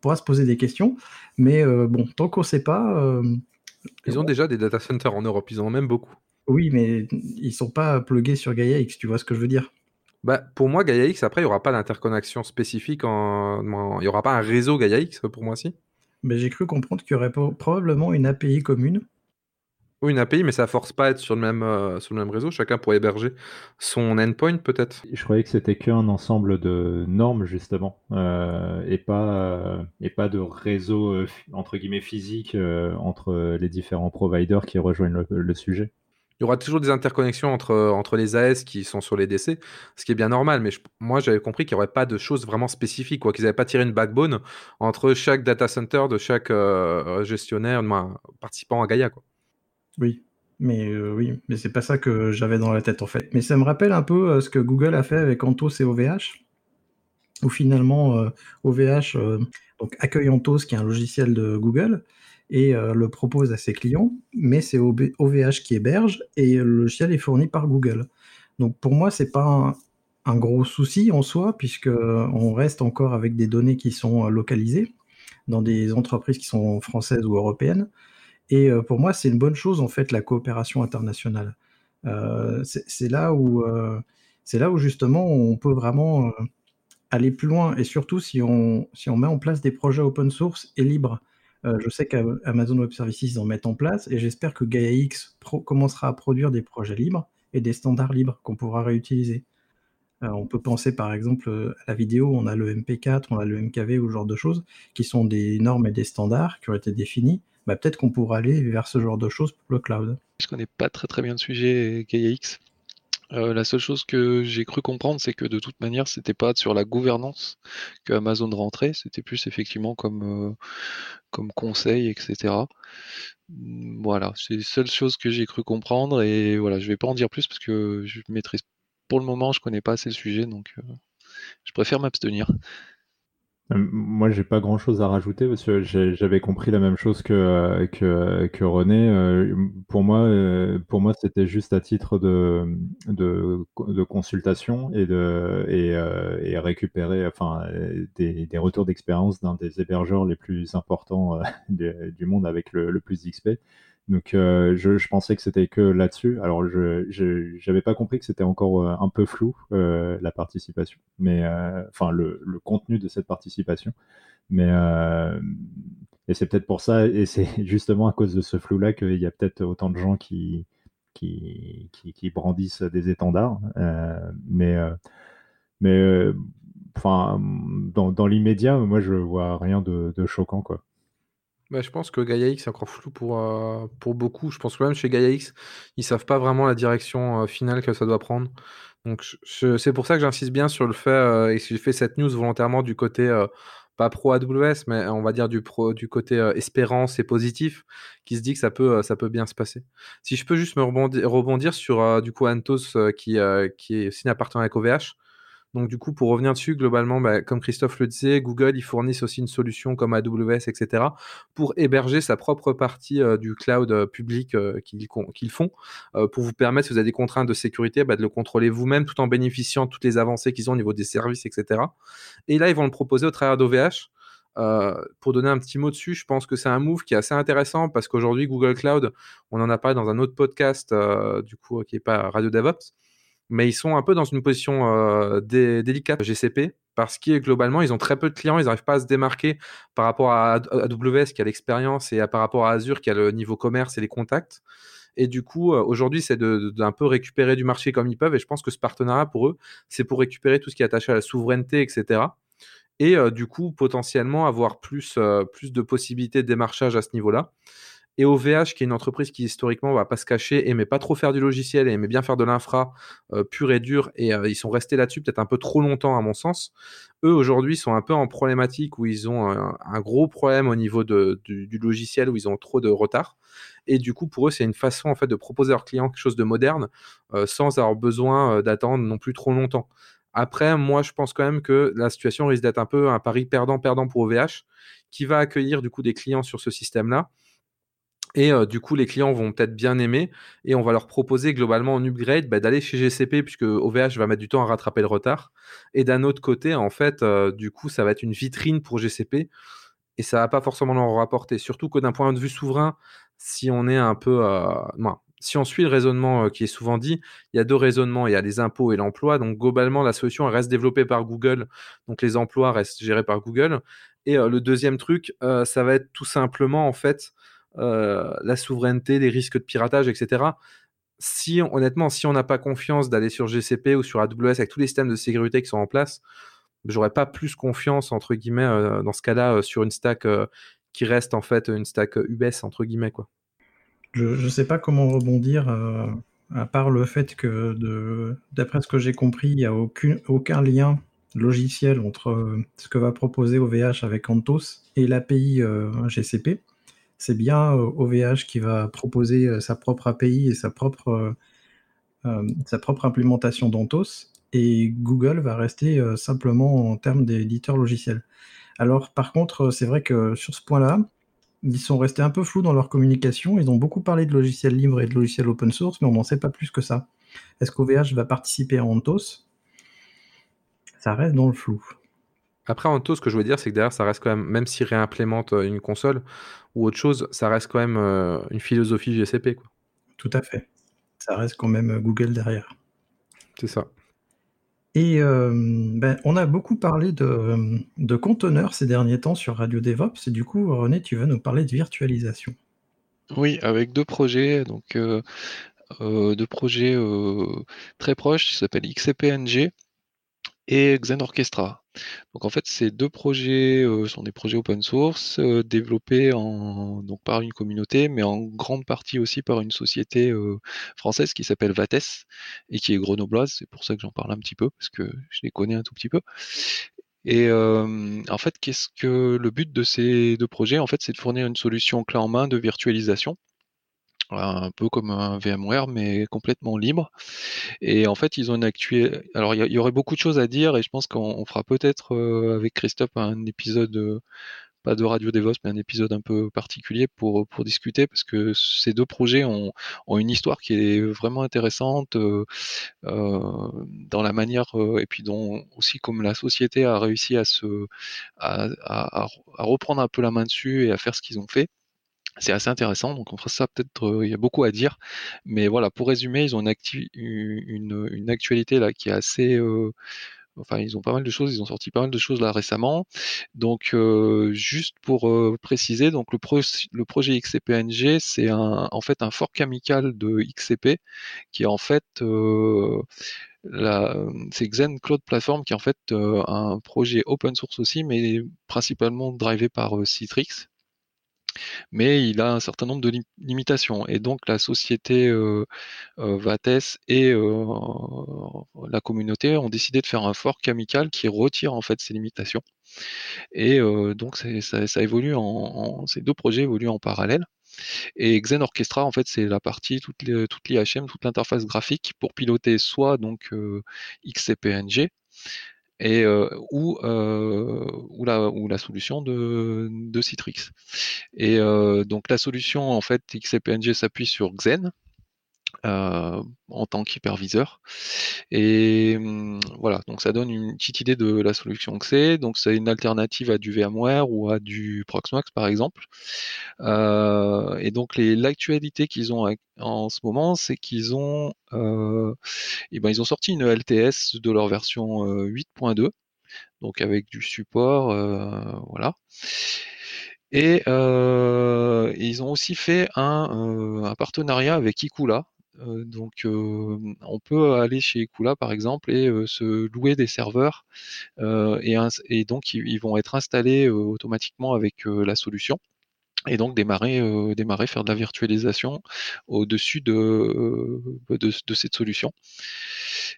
pourra se poser des questions. Mais bon, tant qu'on ne sait pas. ils ont déjà des data centers en Europe, ils en ont même beaucoup. Oui, mais ils sont pas plugués sur GaiaX, tu vois ce que je veux dire? Bah, pour moi, GaiaX, après, il n'y aura pas d'interconnexion spécifique. En... Il n'y aura pas un réseau GaiaX, pour moi, si. Mais j'ai cru comprendre qu'il y aurait probablement une API commune. Oui, une API, mais ça force pas à être sur le même, euh, sur le même réseau. Chacun pourrait héberger son endpoint, peut-être. Je croyais que c'était qu'un ensemble de normes, justement, euh, et, pas, euh, et pas de réseau, entre guillemets, physique entre les différents providers qui rejoignent le sujet il y aura toujours des interconnexions entre, entre les AS qui sont sur les DC, ce qui est bien normal. Mais moi, j'avais compris qu'il n'y aurait pas de choses vraiment spécifiques, quoi, qu'ils n'avaient pas tiré une backbone entre chaque data center de chaque euh, gestionnaire participant à Gaia. Quoi. Oui, mais euh, oui, mais c'est pas ça que j'avais dans la tête en fait. Mais ça me rappelle un peu euh, ce que Google a fait avec Antos et OVH, où finalement OVH donc accueille Antos, qui est un logiciel de Google, et euh, le propose à ses clients, mais c'est OVH qui héberge et le logiciel est fourni par Google. Donc pour moi, c'est pas un, gros souci en soi, puisque on reste encore avec des données qui sont euh, localisées dans des entreprises qui sont françaises ou européennes. Et euh, pour moi, c'est une bonne chose en fait la coopération internationale. c'est là où c'est là où justement on peut vraiment aller plus loin et surtout si on, si on met en place des projets open source et libres. Euh, je sais qu'Amazon Web Services en met en place et j'espère que GaiaX commencera à produire des projets libres et des standards libres qu'on pourra réutiliser. Euh, on peut penser par exemple euh, à la vidéo, on a le MP4, on a le MKV ou ce genre de choses qui sont des normes et des standards qui ont été définis. Bah, peut-être qu'on pourra aller vers ce genre de choses pour le cloud. Je connais pas très très bien le sujet GaiaX. Euh, la seule chose que j'ai cru comprendre, c'est que de toute manière, c'était pas sur la gouvernance que Amazon rentrait, c'était plus effectivement comme, euh, comme conseil, etc. Voilà, c'est la seule chose que j'ai cru comprendre et voilà, je vais pas en dire plus parce que je maîtrise pour le moment, je connais pas assez le sujet, donc euh, je préfère m'abstenir. Euh, moi, j'ai pas grand-chose à rajouter parce que j'avais compris la même chose que, euh, que, que René. Euh, pour moi, pour moi, c'était juste à titre de, de, de consultation et de et, et récupérer, enfin, des, des retours d'expérience d'un des hébergeurs les plus importants du monde avec le plus d'XP. Donc euh, je, pensais que c'était que là-dessus. Alors je n'avais pas compris que c'était encore euh, un peu flou euh, la participation, mais enfin le, contenu de cette participation. Mais et c'est peut-être pour ça et c'est justement à cause de ce flou-là qu'il y a peut-être autant de gens qui brandissent des étendards. mais mais enfin dans, dans l'immédiat, moi je vois rien de, de choquant quoi. Bah, je pense que Gaia X est encore flou pour, euh, pour beaucoup. Je pense que même chez Gaia X, ils savent pas vraiment la direction euh, finale que ça doit prendre. C'est pour ça que j'insiste bien sur le fait, euh, et j'ai fait cette news volontairement du côté, pas pro AWS, mais on va dire du, côté espérance et positif, qui se dit que ça peut, bien se passer. Si je peux juste me rebondir, sur du coup Antos qui, qui est aussi appartenant avec OVH. Donc du coup, pour revenir dessus, globalement, bah, comme Christophe le disait, Google, ils fournissent aussi une solution comme AWS, etc., pour héberger sa propre partie euh, du cloud euh, public euh, qu'ils font, pour vous permettre, si vous avez des contraintes de sécurité, bah, de le contrôler vous-même tout en bénéficiant de toutes les avancées qu'ils ont au niveau des services, etc. Et là, ils vont le proposer au travers d'OVH. pour donner un petit mot dessus, je pense que c'est un move qui est assez intéressant parce qu'aujourd'hui, Google Cloud, on en a parlé dans un autre podcast, du coup, qui n'est pas Radio DevOps, mais ils sont un peu dans une position euh, délicate GCP parce que globalement, ils ont très peu de clients, ils n'arrivent pas à se démarquer par rapport à AWS qui a l'expérience et par rapport à Azure qui a le niveau commerce et les contacts. Et du coup, euh, aujourd'hui, c'est d'un peu récupérer du marché comme ils peuvent. Et je pense que ce partenariat, pour eux, c'est pour récupérer tout ce qui est attaché à la souveraineté, etc. Et euh, du coup, potentiellement avoir plus, plus de possibilités de démarchage à ce niveau-là. Et OVH, qui est une entreprise qui historiquement va pas se cacher, aimait pas trop faire du logiciel aimait bien faire de l'infra euh, pur et dur, et euh, ils sont restés là-dessus peut-être un peu trop longtemps à mon sens. Eux aujourd'hui sont un peu en problématique où ils ont un, gros problème au niveau du, logiciel où ils ont trop de retard. Et du coup pour eux c'est une façon en fait de proposer à leurs clients quelque chose de moderne euh, sans avoir besoin d'attendre non plus trop longtemps. Après, moi, je pense quand même que la situation risque d'être un peu un pari perdant-perdant pour OVH, qui va accueillir du coup des clients sur ce système-là, Et du coup, les clients vont peut-être bien aimer et on va leur proposer globalement en upgrade bah, d'aller chez GCP puisque OVH va mettre du temps à rattraper le retard. Et d'un autre côté, en fait, du coup, ça va être une vitrine pour GCP et ça va pas forcément leur rapporter. Surtout que d'un point de vue souverain, si on si on suit le raisonnement qui est souvent dit, il y a deux raisonnements. Il y a les impôts et l'emploi. Donc globalement, la solution reste développée par Google. Donc les emplois restent gérés par Google. Et le deuxième truc, ça va être tout simplement en fait euh, la souveraineté, les risques de piratage, etc. Si honnêtement, si on n'a pas confiance d'aller sur GCP ou sur AWS avec tous les systèmes de sécurité qui sont en place, j'aurais pas plus confiance entre guillemets euh, dans ce cas-là euh, sur une stack qui reste en fait une stack UBS entre guillemets quoi. Je ne sais pas comment rebondir à part le fait que d'après ce que j'ai compris, il n'y a aucun lien logiciel entre ce que va proposer OVH avec Anthos et l'API GCP c'est bien OVH euh, qui va proposer euh, sa propre API et sa propre, euh, sa implémentation d'Anthos, et Google va rester simplement en termes d'éditeur logiciel. Alors par contre, c'est vrai que sur ce point-là, ils sont restés un peu flous dans leur communication. Ils ont beaucoup parlé de logiciels libres et de logiciels open source, mais on n'en sait pas plus que ça. Est-ce qu'OVH va participer à Anthos Ça reste dans le flou. Après, Anthos, ce que je veux dire, c'est que derrière, ça reste quand même, même s'ils réimplémentent une console, ou autre chose, ça reste quand même euh, une philosophie GCP. Quoi. Tout à fait. Ça reste quand même euh, Google derrière. C'est ça. Et euh, ben, on a beaucoup parlé de, de, conteneurs ces derniers temps sur Radio DevOps. Et du coup, René, tu vas nous parler de virtualisation. Oui, avec deux projets. Donc, deux projets très proches qui s'appellent XCPNG et Xen Orchestra. Donc en fait, ces deux projets euh, sont des projets open source euh, développés par une communauté, mais en grande partie aussi par une société euh, française qui s'appelle Vates et qui est grenobloise. C'est pour ça que j'en parle un petit peu parce que je les connais un tout petit peu. Et en fait, qu'est-ce que le but de ces deux projets? En fait, c'est de fournir une solution clé en main de virtualisation un peu comme un VMware, mais complètement libre. Et en fait, ils ont une actuelle. Alors, il y, aurait beaucoup de choses à dire, et je pense qu'on fera peut-être euh, avec Christophe un épisode, euh, pas de Radio DevOps, mais un épisode un peu particulier pour, pour discuter, parce que ces deux projets ont, une histoire qui est vraiment intéressante euh, dans la manière, et puis dont aussi comme la société a réussi à se à reprendre un peu la main dessus et à faire ce qu'ils ont fait. C'est assez intéressant, donc on fera ça peut-être, euh, il y a beaucoup à dire. Mais voilà, pour résumer, ils ont une, actualité là qui est assez. Euh, enfin, ils ont pas mal de choses, ils ont sorti pas mal de choses là récemment. Donc, euh, juste pour préciser, donc le, le projet XCPNG, c'est en fait un fork amical de XCP qui est en fait c'est Xen Cloud Platform qui est en fait un projet open source aussi, mais principalement drivé par Citrix mais il a un certain nombre de limitations. Et donc la société Vates et la communauté ont décidé de faire un fork amical qui retire en fait ces limitations. Et donc ça, évolue en, ces deux projets évoluent en parallèle. Et Xen Orchestra, en fait, c'est la partie, toute l'IHM, toute l'interface graphique pour piloter soit donc XCPNG, et euh, ou, euh, ou la solution de, de Citrix. Et euh, donc la solution en fait XCPNG s'appuie sur Xen, euh, en tant qu'hyperviseur. Et hum, voilà, donc ça donne une petite idée de la solution que c'est. Donc c'est une alternative à du VMware ou à du Proxmox par exemple. Euh, et donc l'actualité qu'ils ont en ce moment, c'est qu'ils ont, euh, et ben, ont sorti une LTS de leur version 8.2, donc avec du support, voilà. Et, ils ont aussi fait un, un partenariat avec Ikula, donc, euh, on peut aller chez Ekula par exemple et euh, se louer des serveurs et, donc ils, vont être installés automatiquement avec la solution et donc démarrer, faire de la virtualisation au-dessus de, cette solution.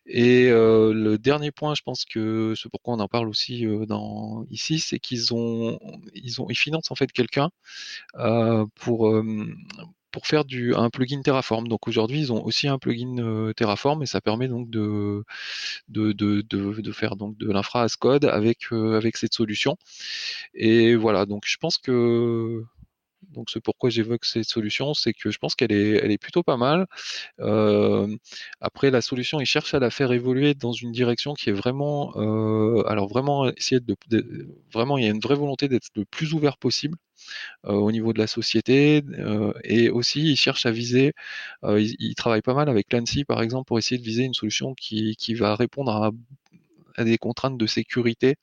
Et le dernier point, je pense que c'est pourquoi on en parle aussi dans, ici, c'est qu'ils ont, ils ont, ils financent en fait quelqu'un pour pour faire du, un plugin Terraform. Donc aujourd'hui, ils ont aussi un plugin euh, Terraform et ça permet donc de, de, de, de, faire donc de l'infra as code avec, euh, avec cette solution. Et voilà, donc je pense que Donc c'est pourquoi j'évoque cette solution, c'est que je pense qu'elle est, plutôt pas mal. Après, la solution, ils cherchent à la faire évoluer dans une direction qui est vraiment, alors vraiment essayer de, vraiment, il y a une vraie volonté d'être le plus ouvert possible. Au niveau de la société et aussi ils cherchent à viser, ils, ils, travaillent pas mal avec l'ANSI par exemple pour essayer de viser une solution qui, qui va répondre à des contraintes de sécurité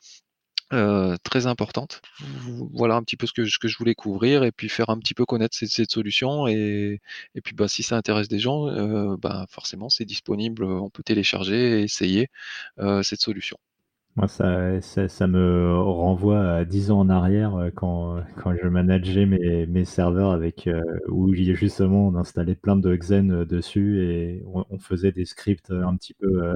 euh, très importante. Voilà un petit peu ce que, que, je voulais couvrir et puis faire un petit peu connaître cette, solution et, et, puis bah, si ça intéresse des gens, euh, bah, forcément c'est disponible, on peut télécharger et essayer euh, cette solution. Moi, ça, ça, me renvoie à 10 ans en arrière euh, quand, quand je manageais mes, mes serveurs avec où justement on installait plein de Xen dessus et on faisait des scripts un petit peu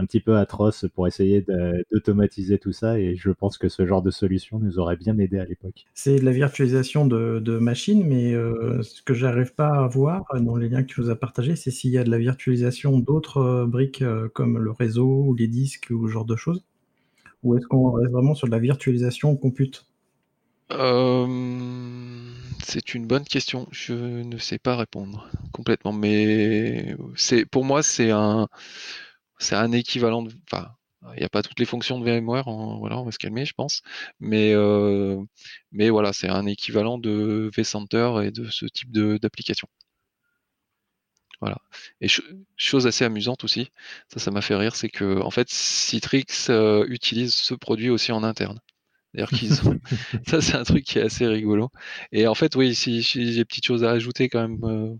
un petit peu atroce pour essayer d'automatiser tout ça. Et je pense que ce genre de solution nous aurait bien aidé à l'époque. C'est de la virtualisation de, machines, mais euh, ce que j'arrive pas à voir dans les liens que tu nous as partagés, c'est s'il y a de la virtualisation d'autres euh, briques euh, comme le réseau ou les disques ou ce genre de choses. Ou est-ce qu'on reste vraiment sur de la virtualisation compute? C'est une bonne question. Je ne sais pas répondre complètement, mais c'est pour moi c'est un c'est un équivalent de. Enfin, il n'y a pas toutes les fonctions de VMware, voilà, on va se calmer, je pense. Mais, euh, mais voilà, c'est un équivalent de vCenter et de ce type d'application. Voilà. Et chose assez amusante aussi, ça, ça m'a fait rire, c'est que en fait, Citrix euh, utilise ce produit aussi en interne. D'ailleurs qu'ils ça c'est un truc qui est assez rigolo. Et en fait, oui, si, j'ai des petites choses à ajouter quand même, euh,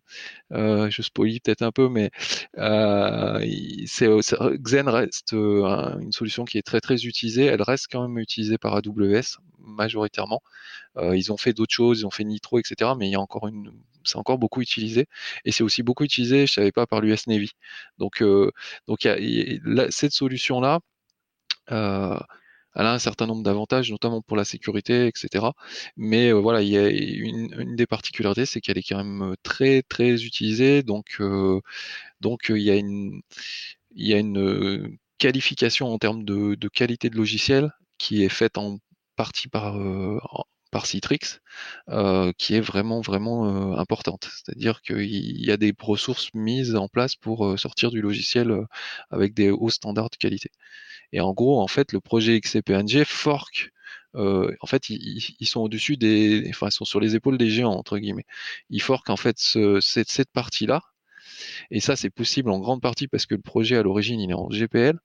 euh je spoilie peut-être un peu, mais euh, c'est, Xen reste une solution qui est très très utilisée. Elle reste quand même utilisée par AWS majoritairement. Ils ont fait d'autres choses, ils ont fait Nitro, etc. Mais il y a encore une, c'est encore beaucoup utilisé. Et c'est aussi beaucoup utilisé, je savais pas, par l'US Navy. Donc, donc y a, cette solution là. Elle a un certain nombre d'avantages, notamment pour la sécurité, etc. Mais euh, voilà, il y a une, des particularités, c'est qu'elle est quand même euh, très très utilisée. Donc, euh, donc il y a une, il y a une qualification en termes de, qualité de logiciel qui est faite en partie par par Citrix, qui est vraiment vraiment importante. C'est-à-dire qu'il y a des ressources mises en place pour sortir du logiciel avec des hauts standards de qualité. Et en gros, en fait, le projet XCPNG fork euh, en fait, ils, sont au-dessus des, enfin, ils sont sur les épaules des géants entre guillemets. Ils fork en fait cette, partie-là, et ça, c'est possible en grande partie parce que le projet à l'origine, il est en GPL,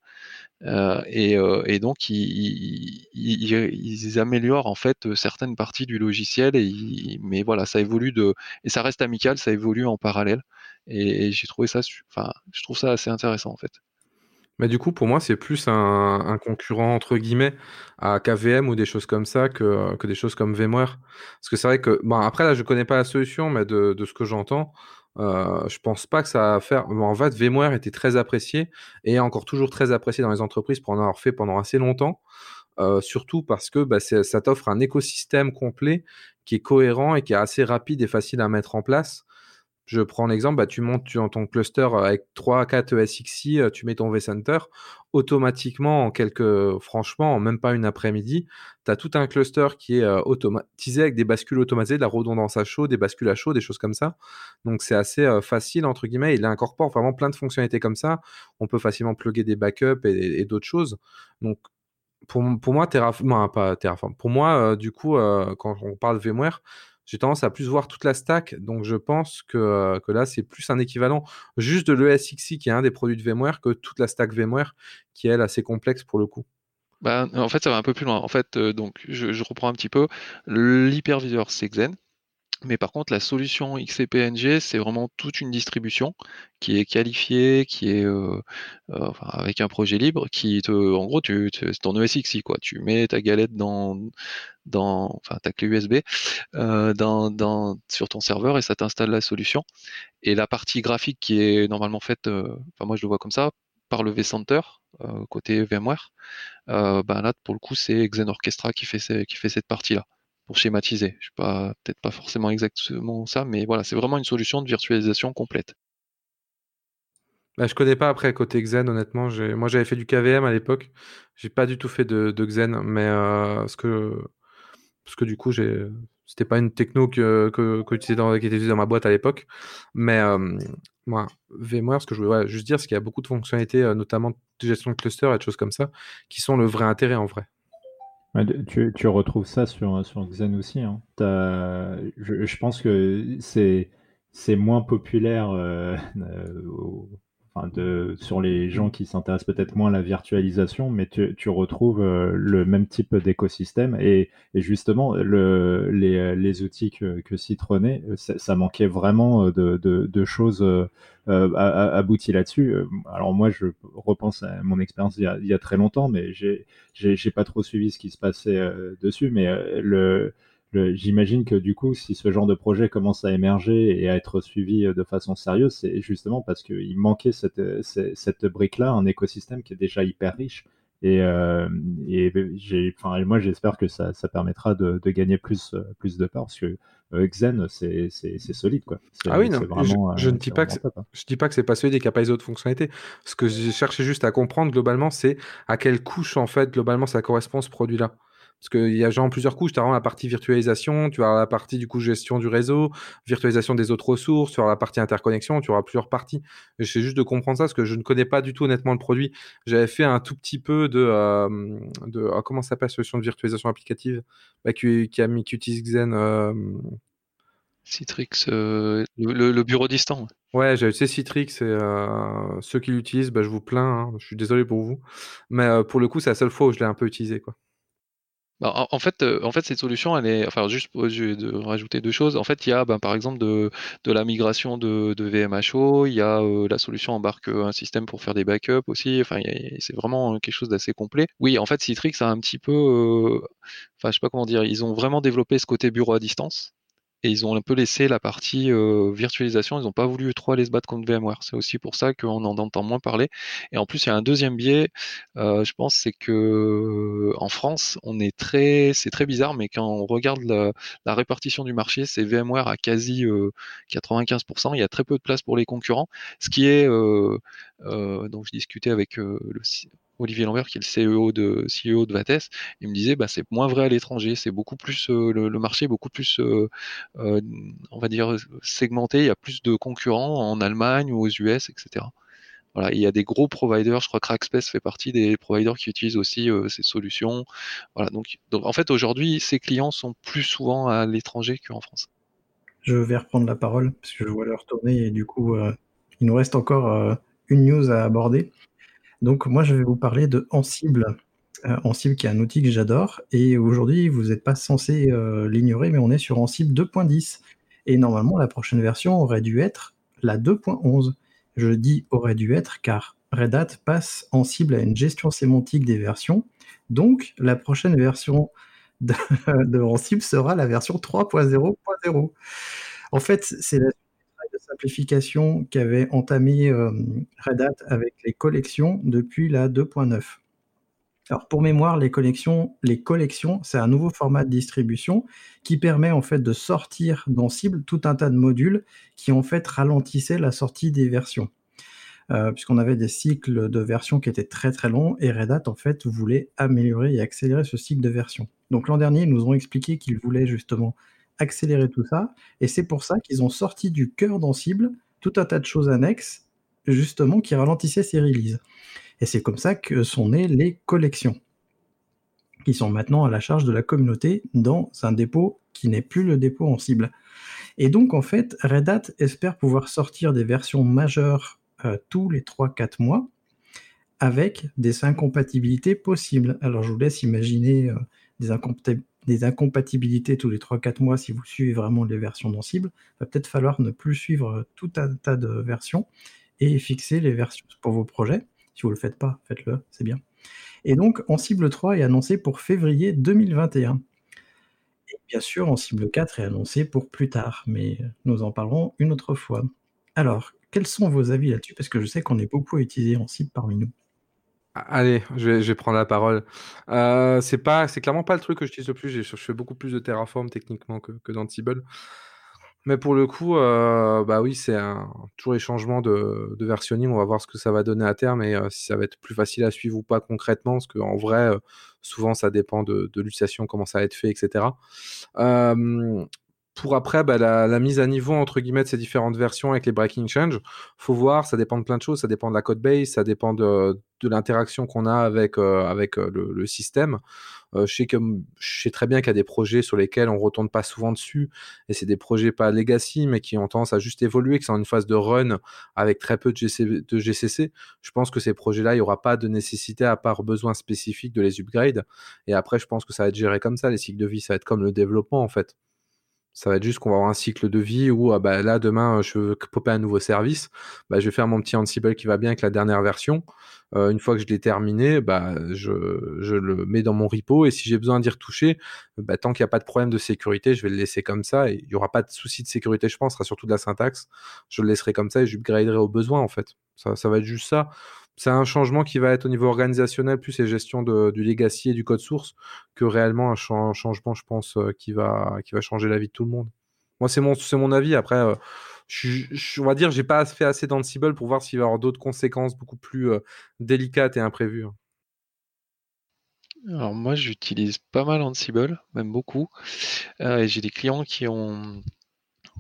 euh, et, euh, et, donc ils, ils, améliorent en fait certaines parties du logiciel, et mais voilà, ça évolue de, et ça reste amical, ça évolue en parallèle, et, et j'ai trouvé ça, enfin, je trouve ça assez intéressant en fait. Mais du coup, pour moi, c'est plus un, concurrent entre guillemets à KVM ou des choses comme ça que, que des choses comme VMware. Parce que c'est vrai que, bon, après là, je connais pas la solution, mais de, de ce que j'entends, euh, je pense pas que ça va faire. en fait, VMware était très apprécié et encore toujours très apprécié dans les entreprises pour en avoir fait pendant assez longtemps. Euh, surtout parce que bah, ça t'offre un écosystème complet qui est cohérent et qui est assez rapide et facile à mettre en place. Je prends l'exemple, bah, tu montes dans ton cluster avec 3 4 ESXi, tu mets ton vCenter, automatiquement, en quelques, franchement, en même pas une après-midi, tu as tout un cluster qui est euh, automatisé avec des bascules automatisées, de la redondance à chaud, des bascules à chaud, des choses comme ça. Donc c'est assez euh, facile, entre guillemets. Il incorpore vraiment plein de fonctionnalités comme ça. On peut facilement plugger des backups et, d'autres choses. Donc pour, pour moi, Terraform, pas Terraform, pour moi, euh, du coup, quand on parle de VMware, j'ai tendance à plus voir toute la stack, donc je pense que, euh, là, c'est plus un équivalent juste de l'ESXi, qui est un des produits de VMware, que toute la stack VMware, qui est, assez complexe pour le coup. Bah, en fait, ça va un peu plus loin. En fait, euh, donc, je, je, reprends un petit peu. L'hyperviseur, c'est Xen. Mais par contre, la solution XCPNG, c'est vraiment toute une distribution qui est qualifiée, qui est euh, euh, avec un projet libre, qui te, en gros, tu, c'est ton ESXi quoi. Tu mets ta galette dans, dans, enfin ta clé USB euh, dans, dans, sur ton serveur et ça t'installe la solution. Et la partie graphique qui est normalement faite, enfin moi je le vois comme ça, par le vCenter côté VMware, ben là pour le coup c'est Xen Orchestra qui fait, qui fait cette partie là pour schématiser. Je sais pas, peut-être pas forcément exactement ça, mais voilà, c'est vraiment une solution de virtualisation complète. Bah, je connais pas après côté Xen, honnêtement. Moi, j'avais fait du KVM à l'époque. J'ai pas du tout fait de, Xen, mais euh, ce que, parce que du coup, C'était pas une techno que, que, qui était utilisée dans ma boîte à l'époque. Mais euh, moi, VMware, ce que je voulais juste dire, c'est qu'il y a beaucoup de fonctionnalités, euh, notamment de gestion de cluster et de choses comme ça, qui sont le vrai intérêt en vrai. Tu, tu, retrouves ça sur, sur Xen aussi. Hein. Je, je, pense que c'est moins populaire euh, sur les gens qui s'intéressent peut-être moins à la virtualisation, mais tu, retrouves euh, le même type d'écosystème. Et, justement, le, les, outils que, que euh, ça, manquait vraiment de, de, choses euh, abouties là-dessus. Alors moi, je repense à mon expérience il, y a très longtemps, mais j'ai pas trop suivi ce qui se passait dessus. Mais J'imagine que du coup, si ce genre de projet commence à émerger et à être suivi euh, de façon sérieuse, c'est justement parce qu'il manquait cette, euh, cette, brique-là, un écosystème qui est déjà hyper riche. Et, euh, et enfin, moi, j'espère que ça, ça permettra de, de, gagner plus, plus de part, parce que Xen, c'est solide. Quoi. Ah oui, non, vraiment, je, ne dis pas que hein. je dis pas que c'est pas solide et qu'il n'y a pas les autres fonctionnalités. Ce que j'ai cherché juste à comprendre globalement, c'est à quelle couche, en fait, globalement, ça correspond ce produit-là. Parce qu'il y a genre plusieurs couches. Tu as vraiment la partie virtualisation, tu as la partie du coup gestion du réseau, virtualisation des autres ressources, tu auras la partie interconnexion, tu auras plusieurs parties. J'essaie juste de comprendre ça parce que je ne connais pas du tout honnêtement le produit. J'avais fait un tout petit peu de, euh, de ah, comment ça s'appelle, solution de virtualisation applicative bah, qui, qui, a mis, qui utilise Xen. Euh, Citrix, euh, le, bureau distant. Ouais, j'ai utilisé Citrix et ceux qui l'utilisent, bah, je vous plains, hein. je suis désolé pour vous. Mais pour le coup, c'est la seule fois où je l'ai un peu utilisé. Quoi. Bah, en, fait, euh, en fait, cette solution, elle est, enfin, juste pour de rajouter deux choses. En fait, il y a, ben, par exemple, de, la migration de, VMHO. Il y a euh, la solution embarque euh, un système pour faire des backups aussi. C'est vraiment quelque chose d'assez complet. Oui, en fait, Citrix a un petit peu, enfin, je sais pas comment dire, ils ont vraiment développé ce côté bureau à distance et ils ont un peu laissé la partie euh, virtualisation. Ils n'ont pas voulu trop aller se battre contre VMware. C'est aussi pour ça qu'on en entend moins parler. Et en plus, il y a un deuxième biais, euh, je pense, c'est que euh, en France, on est très, c'est très bizarre, mais quand on regarde la, répartition du marché, c'est VMware à quasi 95%. Il y a très peu de place pour les concurrents, ce qui est donc je discutais avec le Olivier Lambert, qui est le CEO de, CEO de Vates, il me disait bah, c'est moins vrai à l'étranger, c'est beaucoup plus euh, le, marché est beaucoup plus, euh, euh, on va dire, segmenté, il y a plus de concurrents en Allemagne ou aux US, etc. Voilà, il y a des gros providers, je crois que Rackspace fait partie des providers qui utilisent aussi ces solutions. Voilà, donc, donc en fait aujourd'hui, ces clients sont plus souvent à l'étranger qu'en France. Je vais reprendre la parole parce je vois leur tourner et du coup, il nous reste encore une news à aborder. Donc moi, je vais vous parler de Ansible. Euh, Ansible qui est un outil que j'adore et aujourd'hui, vous n'êtes pas censé euh, l'ignorer, mais on est sur Ansible 2.10 et normalement, la prochaine version aurait dû être la 2.11. Je dis aurait dû être car Red Hat passe Ansible à une gestion sémantique des versions. Donc, la prochaine version de, de Ansible sera la version 3.0.0. En fait, c'est la simplification qu'avait entamé euh, Red Hat avec les collections depuis la 2.9. Alors pour mémoire, les collections, les collections, c'est un nouveau format de distribution qui permet en fait de sortir dans cible tout un tas de modules qui en fait ralentissaient la sortie des versions. Euh, puisqu'on avait des cycles de version qui étaient très très longs et Red Hat en fait voulait améliorer et accélérer ce cycle de version. Donc l'an dernier, ils nous ont expliqué qu'ils voulaient justement accélérer tout ça. Et c'est pour ça qu'ils ont sorti du cœur d'Ansible tout un tas de choses annexes, justement, qui ralentissaient ces releases. Et c'est comme ça que sont nées les collections, qui sont maintenant à la charge de la communauté dans un dépôt qui n'est plus le dépôt Ansible. Et donc, en fait, Red Hat espère pouvoir sortir des versions majeures euh, tous les 3-4 mois avec des incompatibilités possibles. Alors, je vous laisse imaginer euh, des, incompatibilités des incompatibilités tous les 3-4 mois si vous suivez vraiment les versions d'Ansible. Il va peut-être falloir ne plus suivre tout un tas de versions et fixer les versions pour vos projets. Si vous ne le faites pas, faites-le, c'est bien. Et donc, Ansible 3 est annoncé pour février 2021. Et bien sûr, Ansible 4 est annoncé pour plus tard, mais nous en parlerons une autre fois. Alors, quels sont vos avis là-dessus? Parce que je sais qu'on est beaucoup à utiliser Ansible parmi nous. Allez, je vais, prendre la parole. Euh, c'est clairement pas le truc que j'utilise le plus. Je, fais beaucoup plus de Terraform techniquement que, que d'Ansible. Mais pour le coup, euh, bah oui, c'est un, toujours les changements de, de. On va voir ce que ça va donner à terme et euh, si ça va être plus facile à suivre ou pas concrètement. Parce qu'en vrai, souvent, ça dépend de, de l'utilisation, comment ça va être fait, etc. pour après, bah, la, mise à niveau entre guillemets de ces différentes versions avec les breaking change, faut voir, ça dépend de plein de choses, ça dépend de la code base, ça dépend de, de l'interaction qu'on a avec, avec le, le, système. Euh, je, sais très bien qu'il y a des projets sur lesquels on retourne pas souvent dessus, et c'est des projets pas legacy, mais qui ont tendance à juste évoluer, qui sont en une phase de run avec très peu de, GCC. Je pense que ces projets-là, il n'y aura pas de nécessité à part besoin spécifique de les upgrade. Et après, je pense que ça va être géré comme ça. Les cycles de vie, ça va être comme le développement, en fait. Ça va être juste qu'on va avoir un cycle de vie où ah bah, là, demain, je veux popper un nouveau service. Bah, je vais faire mon petit Ansible qui va bien avec la dernière version. Euh, une fois que je l'ai terminé, bah, je, le mets dans mon repo. Et si j'ai besoin d'y retoucher, bah, tant qu'il n'y a pas de problème de sécurité, je vais le laisser comme ça. Il n'y aura pas de souci de sécurité, je pense. Ce sera surtout de la syntaxe. Je le laisserai comme ça et j'upgraderai au besoin, en fait. Ça va être juste ça c'est un changement qui va être au niveau organisationnel, plus et gestion du legacy et du code source, que réellement un, changement, je pense, euh, qui, va, changer la vie de tout le monde. Moi, c'est mon, avis. Après, euh, je, on va dire, j'ai pas fait assez d'Ansible pour voir s'il va y avoir d'autres conséquences beaucoup plus euh, délicates et imprévues. Hein. Alors moi, j'utilise pas mal Ansible, même beaucoup. et j'ai des clients qui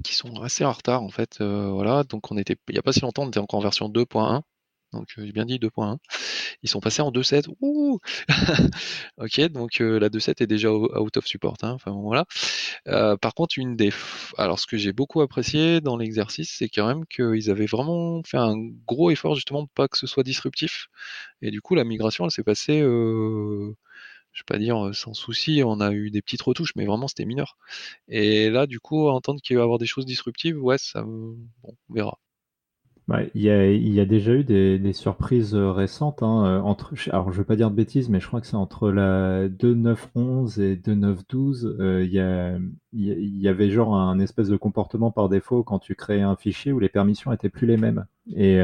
qui sont assez en retard en fait. voilà, donc on était, il n'y a pas si longtemps, on était encore en version 2.1 donc j'ai bien dit 2.1. Ils sont passés en 2.7. Ouh ok, donc la 2.7 est déjà out of support. Hein, enfin voilà. par contre, une des, alors ce que j'ai beaucoup apprécié dans l'exercice, c'est quand même qu'ils avaient vraiment fait un gros effort justement pas que ce soit disruptif. Et du coup, la migration, elle s'est passée. je vais pas dire sans souci, on a eu des petites retouches, mais vraiment c'était mineur. Et là, du coup, entendre qu'il va y avoir des choses disruptives, ouais, ça, bon, on verra. Bah, il y a, déjà eu des, surprises euh, récentes. Hein, euh, entre, alors, je ne vais pas dire de bêtises, mais je crois que c'est entre la 2.9.11 et 2.9.12. Euh, il, y avait genre un espèce de comportement par défaut quand tu créais un fichier où les permissions étaient plus les mêmes. Et,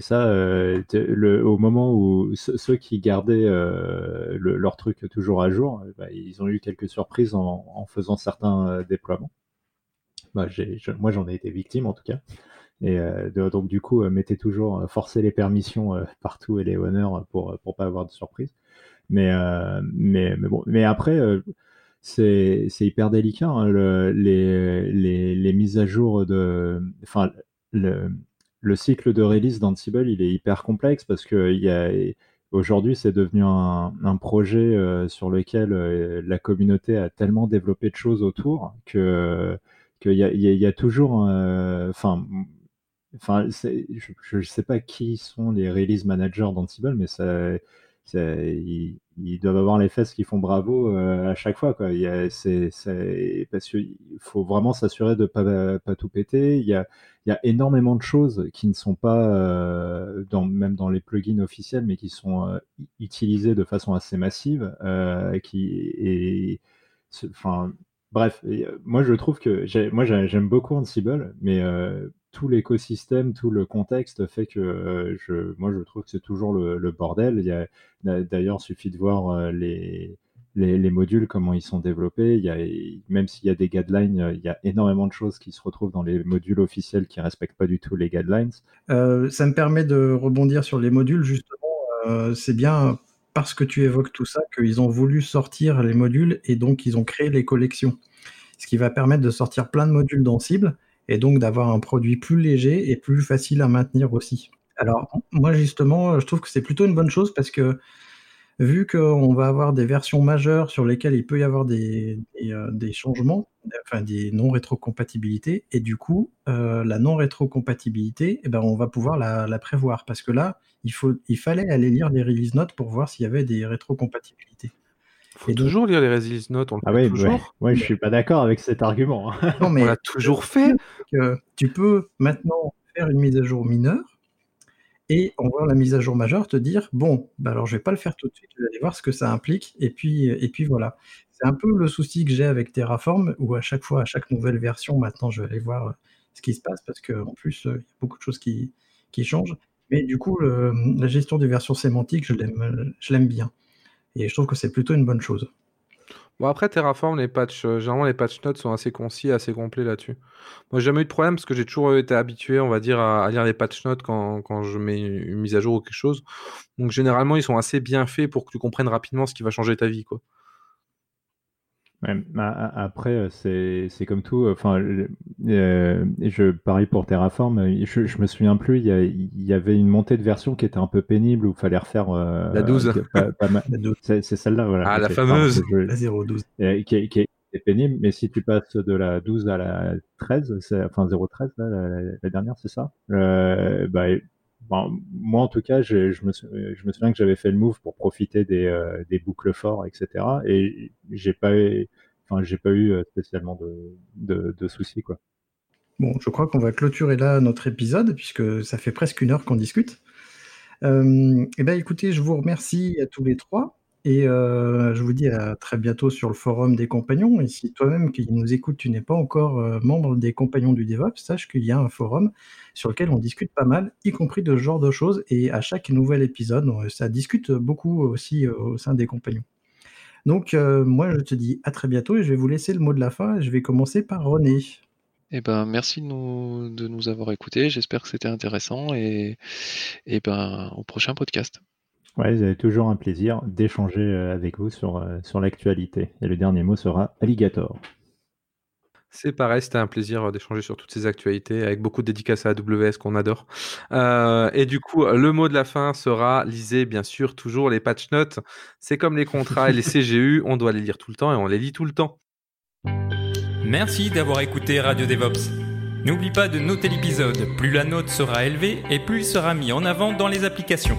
ça, le, au moment où ceux qui gardaient leur truc toujours à jour, bah, ils ont eu quelques surprises en, faisant certains déploiements. Bah, moi, j'en ai été victime en tout cas. Et euh, donc du coup, euh, mettez toujours, euh, forcez les permissions partout et les honneurs pour pour pas avoir de surprise. Mais mais mais après c'est hyper délicat hein, le, les, les, les, mises à jour de enfin le, le cycle de release d'Ansible il est hyper complexe parce que il y a aujourd'hui c'est devenu un, un projet sur lequel la communauté a tellement développé de choses autour que qu'il y y a toujours enfin Enfin, je ne sais pas qui sont les release managers d'Ansible, mais ils, doivent avoir les fesses qui font bravo euh, à chaque fois. Il parce qu'il faut vraiment s'assurer de ne pas, tout péter. Il y, a, énormément de choses qui ne sont pas, euh, même dans les plugins officiels, mais qui sont euh, utilisées de façon assez massive. bref, moi je trouve que moi j'aime beaucoup Ansible, mais tout l'écosystème, tout le contexte fait que euh, je, moi je trouve que c'est toujours le, bordel. Il d'ailleurs, suffit de voir euh, les, les, modules, comment ils sont développés. Il y a, même s'il y a des guidelines, il y a énormément de choses qui se retrouvent dans les modules officiels qui respectent pas du tout les guidelines. Euh, ça me permet de rebondir sur les modules justement. c'est bien parce que tu évoques tout ça qu'ils ont voulu sortir les modules et donc ils ont créé les collections. Ce qui va permettre de sortir plein de modules dans cible et donc d'avoir un produit plus léger et plus facile à maintenir aussi. Alors moi justement, je trouve que c'est plutôt une bonne chose parce que vu qu'on va avoir des versions majeures sur lesquelles il peut y avoir des, des, changements, enfin des non-rétrocompatibilités, et du coup, euh, la non-rétrocompatibilité, eh ben, on va pouvoir la, la, prévoir parce que là, il, faut, il fallait aller lire les release notes pour voir s'il y avait des rétrocompatibilités faut toujours lire les release notes, on le ah oui, toujours. Ouais, je suis pas d'accord avec cet argument. Hein. Non, mais on l'a toujours fait. tu peux maintenant faire une mise à jour mineure et en voyant la mise à jour majeure te dire bon, bah alors je vais pas le faire tout de suite, je vais aller voir ce que ça implique et puis et puis voilà. C'est un peu le souci que j'ai avec Terraform où à chaque fois, à chaque nouvelle version, maintenant je vais aller voir ce qui se passe parce qu'en plus il y a beaucoup de choses qui, qui changent. Mais du coup, la gestion des versions sémantiques, je l'aime bien. Et je trouve que c'est plutôt une bonne chose. Bon, après, Terraform, les patchs, euh, généralement, les patch notes sont assez concis, assez complets là-dessus. Moi, j'ai jamais eu de problème parce que j'ai toujours été habitué, on va dire, à, lire les patch notes quand, quand, je mets une mise à jour ou quelque chose. Donc, généralement, ils sont assez bien faits pour que tu comprennes rapidement ce qui va changer ta vie, quoi. Bah, après, c'est comme tout. Enfin, euh, je parie pour Terraform. Je, je me souviens plus. Il y, avait une montée de version qui était un peu pénible où il fallait refaire. Euh, la 12. c'est celle-là. Voilà, ah, la fameuse. la 012. Qui, qui, est pénible. Mais si tu passes de la 12 à la 13, enfin 013, là, la, dernière, c'est ça? Euh, moi, en tout cas, je, me, souviens que j'avais fait le move pour profiter des, euh, boucles forts, etc. Et j'ai pas, enfin, j'ai pas eu euh, spécialement de, soucis, quoi. Bon, je crois qu'on va clôturer là notre épisode puisque ça fait presque une heure qu'on discute. Euh, eh ben, écoutez, je vous remercie à tous les trois. Et euh, je vous dis à très bientôt sur le forum des compagnons. Et si toi-même qui nous écoutes, tu n'es pas encore euh, membre des compagnons du DevOps, sache qu'il y a un forum sur lequel on discute pas mal, y compris de ce genre de choses. Et à chaque nouvel épisode, ça discute beaucoup aussi euh, au sein des compagnons. Donc moi, je te dis à très bientôt et je vais vous laisser le mot de la fin. Je vais commencer par René. Eh ben, merci de nous, de nous avoir écoutés. J'espère que c'était intéressant et, et ben, au prochain podcast. Ouais, vous avez toujours un plaisir d'échanger euh, avec vous sur, euh, sur l'actualité. Et le dernier mot sera alligator. C'est pareil, c'était un plaisir euh, d'échanger sur toutes ces actualités avec beaucoup de dédicaces à AWS qu'on adore. et du coup, le mot de la fin sera lisez bien sûr toujours les patch notes. C'est comme les contrats et les CGU, on doit les lire tout le temps et on les lit tout le temps. Merci d'avoir écouté Radio DevOps. N'oublie pas de noter l'épisode, plus la note sera élevée et plus il sera mis en avant dans les applications.